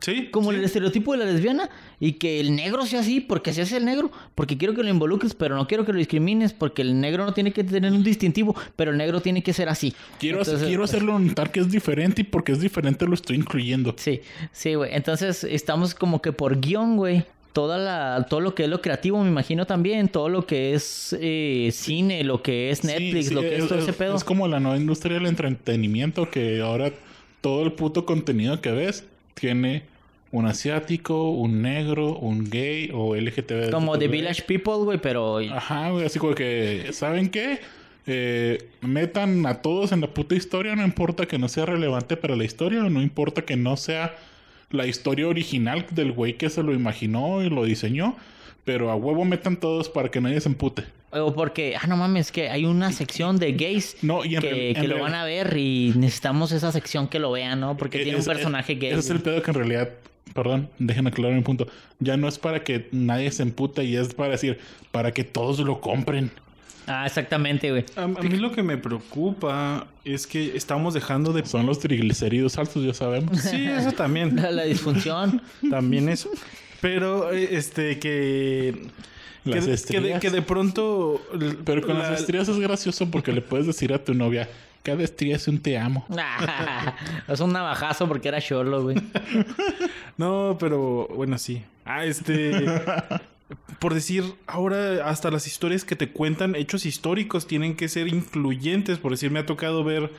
sí. como sí. el estereotipo de la lesbiana, y que el negro sea así porque así es el negro, porque quiero que lo involucres, pero no quiero que lo discrimines, porque el negro no tiene que tener un distintivo, pero el negro tiene que ser así. Quiero, Entonces- quiero hacerlo notar que es diferente y porque es diferente lo estoy incluyendo. Sí, sí, güey. Entonces estamos como que por guion, güey. Toda la, todo lo que es lo creativo, me imagino también, todo lo que es eh, cine, lo que es Netflix, Sí, sí, lo que es, todo ese es- pedo. Es como la nueva industria del entretenimiento que ahora todo el puto contenido que ves tiene un asiático, un negro, un gay o LGTB. Como The Village People, güey, pero Ajá, güey, así como que, ¿saben qué? Eh, metan a todos en la puta historia, no importa que no sea relevante para la historia, no importa que no sea la historia original del güey que se lo imaginó y lo diseñó, pero a huevo metan todos para que nadie se empute. o porque, ah, no mames, que hay una sección de gays No, y en que, real- que en lo van a ver y necesitamos esa sección que lo vean, ¿no? Porque tiene un personaje es- gay. Ese es el pedo que en realidad, perdón, déjenme aclarar mi punto. Ya no es para que nadie se empute y es para decir, para que todos lo compren. Ah, exactamente, güey. A, a mí lo que me preocupa es que estamos dejando de... Son los triglicéridos altos, ya sabemos. Sí, eso también. La, la disfunción. También eso. Pero, eh, este, que... Las que, de- que de, estrías. que de pronto... Pero con la- las estrías es gracioso porque le puedes decir a tu novia, cada estría es un te amo. es un navajazo porque era cholo, güey. No, pero bueno, sí. Ah, este. por decir, ahora hasta las historias que te cuentan, hechos históricos, tienen que ser incluyentes. Por decir, me ha tocado ver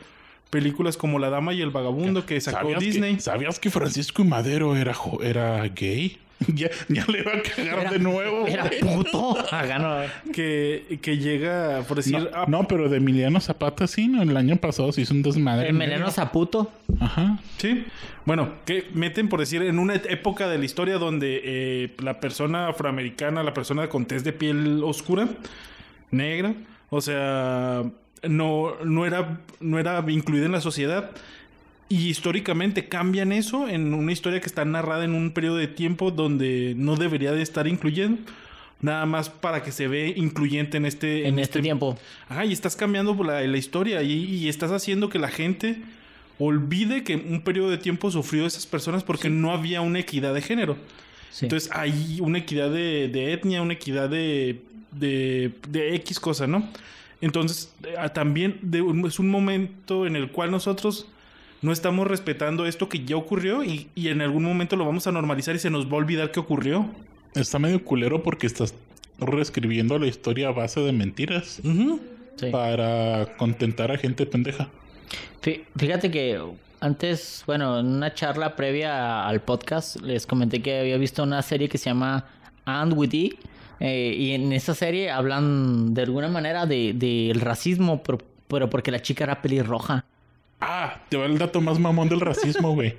películas como La Dama y el Vagabundo que sacó ¿Sabías Disney. Que, ¿Sabías que Francisco y Madero era, era gay? ya, ya le va a cagar Era- de nuevo. Era güey. puto. Acá no. Que, que llega, por decir, No, ah, no, pero de Emiliano Zapata sí, ¿no? El año pasado se hizo un desmadre. Veneno zaputo. Ajá. Sí. Bueno, que meten, por decir, en una época de la historia donde eh, la persona afroamericana, la persona con tez de piel oscura, negra, o sea, no, no, era, no era incluida en la sociedad. Y históricamente cambian eso en una historia que está narrada en un periodo de tiempo donde no debería de estar incluyendo. Nada más para que se ve incluyente en este, En este tiempo. Ajá, y estás cambiando la, la historia y, y estás haciendo que la gente olvide que un periodo de tiempo sufrió esas personas porque no había una equidad de género. Sí. Entonces hay una equidad de, de etnia, una equidad de, de, de X cosa, ¿no? Entonces eh, ah, también es un momento en el cual nosotros no estamos respetando esto que ya ocurrió y, y en algún momento lo vamos a normalizar y se nos va a olvidar que ocurrió. Está medio culero porque estás reescribiendo la historia a base de mentiras. Sí. para contentar a gente pendeja. Fí- Fíjate que Antes, bueno, en una charla previa al podcast, les comenté que había visto una serie que se llama And With E. eh, y en esa serie hablan de alguna manera del de, del racismo, pero, pero porque la chica era pelirroja. Ah, te va el dato más mamón del racismo, güey.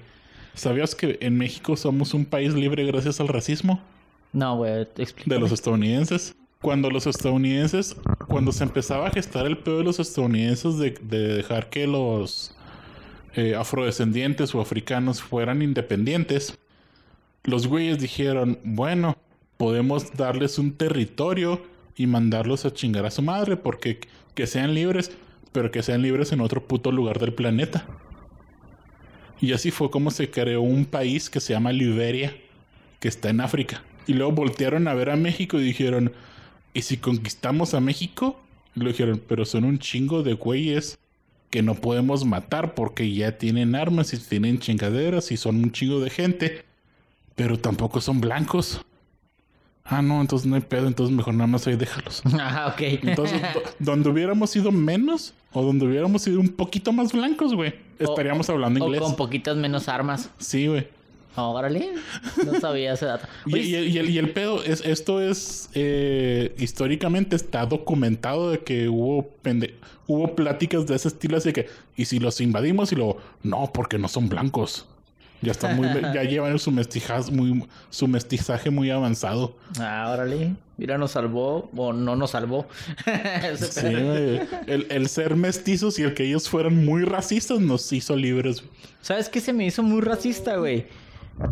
¿Sabías que en México somos un país libre gracias al racismo No, güey, te explico. de los estadounidenses? Cuando los estadounidenses, cuando se empezaba a gestar el pedo de los estadounidenses de, de dejar que los eh, afrodescendientes o africanos fueran independientes, los güeyes dijeron, bueno, podemos darles un territorio y mandarlos a chingar a su madre porque que sean libres, pero que sean libres en otro puto lugar del planeta. Y así fue como se creó un país que se llama Liberia, que está en África. Y luego voltearon a ver a México y dijeron, ¿y si conquistamos a México? Y le dijeron, pero son un chingo de güeyes que no podemos matar porque ya tienen armas y tienen chingaderas y son un chingo de gente, pero tampoco son blancos. Ah, no, entonces no hay pedo, entonces mejor nada más ahí déjalos. Ah, ok. Entonces, do- donde hubiéramos sido menos o donde hubiéramos sido un poquito más blancos, güey, estaríamos hablando o inglés. con poquitas menos armas. Sí, güey. Órale, no sabía ese dato. Oye, y el- y el pedo es, esto es eh, históricamente está documentado de que hubo pende- hubo pláticas de ese estilo así que y si los invadimos y luego no porque no son blancos ya está muy ya llevan su mestizaje muy su mestizaje muy avanzado Ah, órale. Mira, nos salvó o no nos salvó. Sí, el, el ser mestizos y el que ellos fueran muy racistas nos hizo libres ¿Sabes qué se me hizo muy racista, güey?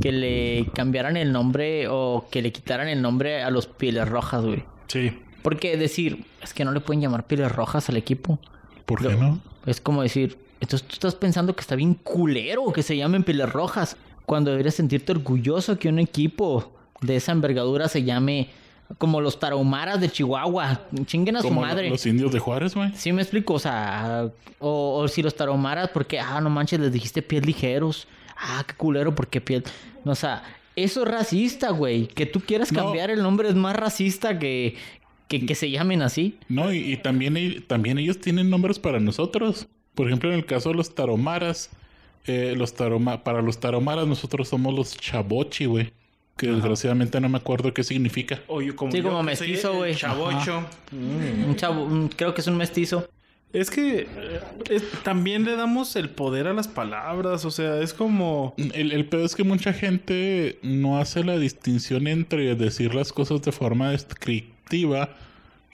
Que le cambiaran el nombre o que le quitaran el nombre a los pieles rojas, güey. Sí. Porque decir, es que no le pueden llamar pieles rojas al equipo. ¿por qué no? Es como decir, entonces tú estás pensando que está bien culero que se llamen pieles rojas. Cuando deberías sentirte orgulloso que un equipo de esa envergadura se llame como los tarahumaras de Chihuahua. Chinguen a su madre. los indios de Juárez güey Sí me explico, o sea, o, o si los taromaras, porque, ah, no manches, les dijiste pies ligeros. Ah, qué culero, porque piel... O sea, eso es racista, güey. Que tú quieras No. cambiar el nombre es más racista que, que, que se llamen así. No, y, y también, también ellos tienen nombres para nosotros. Por ejemplo, en el caso de los taromaras, eh, los taroma para los taromaras nosotros somos los chabochi, güey. Que desgraciadamente no me acuerdo qué significa. O yo como Sí, yo, como mestizo, güey. Chavocho. Un chavo, creo que es un mestizo. Es que eh, es- también le damos el poder a las palabras. O sea, es como. El, el pedo es que mucha gente no hace la distinción entre decir las cosas de forma descriptiva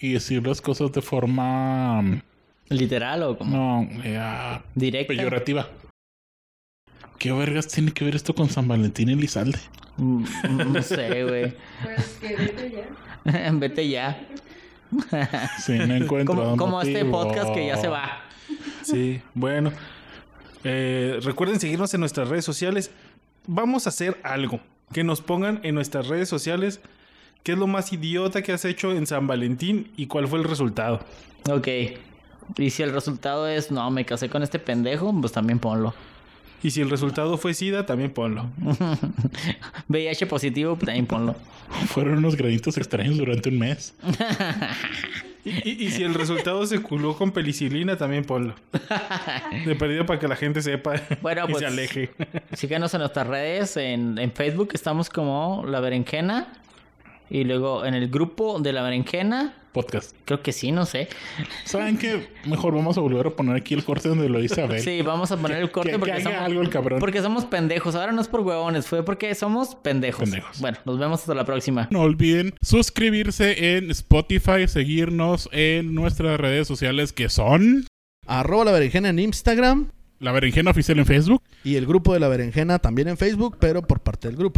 y decir las cosas de forma... mm, Literal o como No, eh, ah, directa. peyorativa. ¿Qué vergas tiene que ver esto con San Valentín y Lizalde? Mm, No sé, güey. Pues que vete ya. Vete ya. Sí, no encuentro Como, como este podcast que ya se va. Sí, bueno. Eh, recuerden seguirnos en nuestras redes sociales. Vamos a hacer algo. Que nos pongan en nuestras redes sociales qué es lo más idiota que has hecho en San Valentín y cuál fue el resultado. Ok. Y si el resultado es, no, me casé con este pendejo, pues también ponlo. Y si el resultado fue SIDA, también ponlo. VIH positivo, pues también ponlo. Fueron unos granitos extraños durante un mes. Y, y- y si el resultado se culó con penicilina, también ponlo. De perdido para que la gente sepa Bueno, y pues- se aleje. Síganos en nuestras redes, en, en Facebook estamos como La Berenjena. Y luego en el grupo de La Berenjena, Podcast. creo que sí, no sé. ¿Saben qué? Mejor vamos a volver a poner aquí el corte donde lo dice Abel. Sí, vamos a poner el corte Que- que porque, haga somos, algo el cabrón. porque somos pendejos. Ahora no es por huevones, fue porque somos pendejos. Pendejos. Bueno, nos vemos hasta la próxima. No olviden suscribirse en Spotify, seguirnos en nuestras redes sociales que son Arroba la berenjena en Instagram La Berenjena Oficial en Facebook. y el grupo de la berenjena también en Facebook, pero por parte del grupo.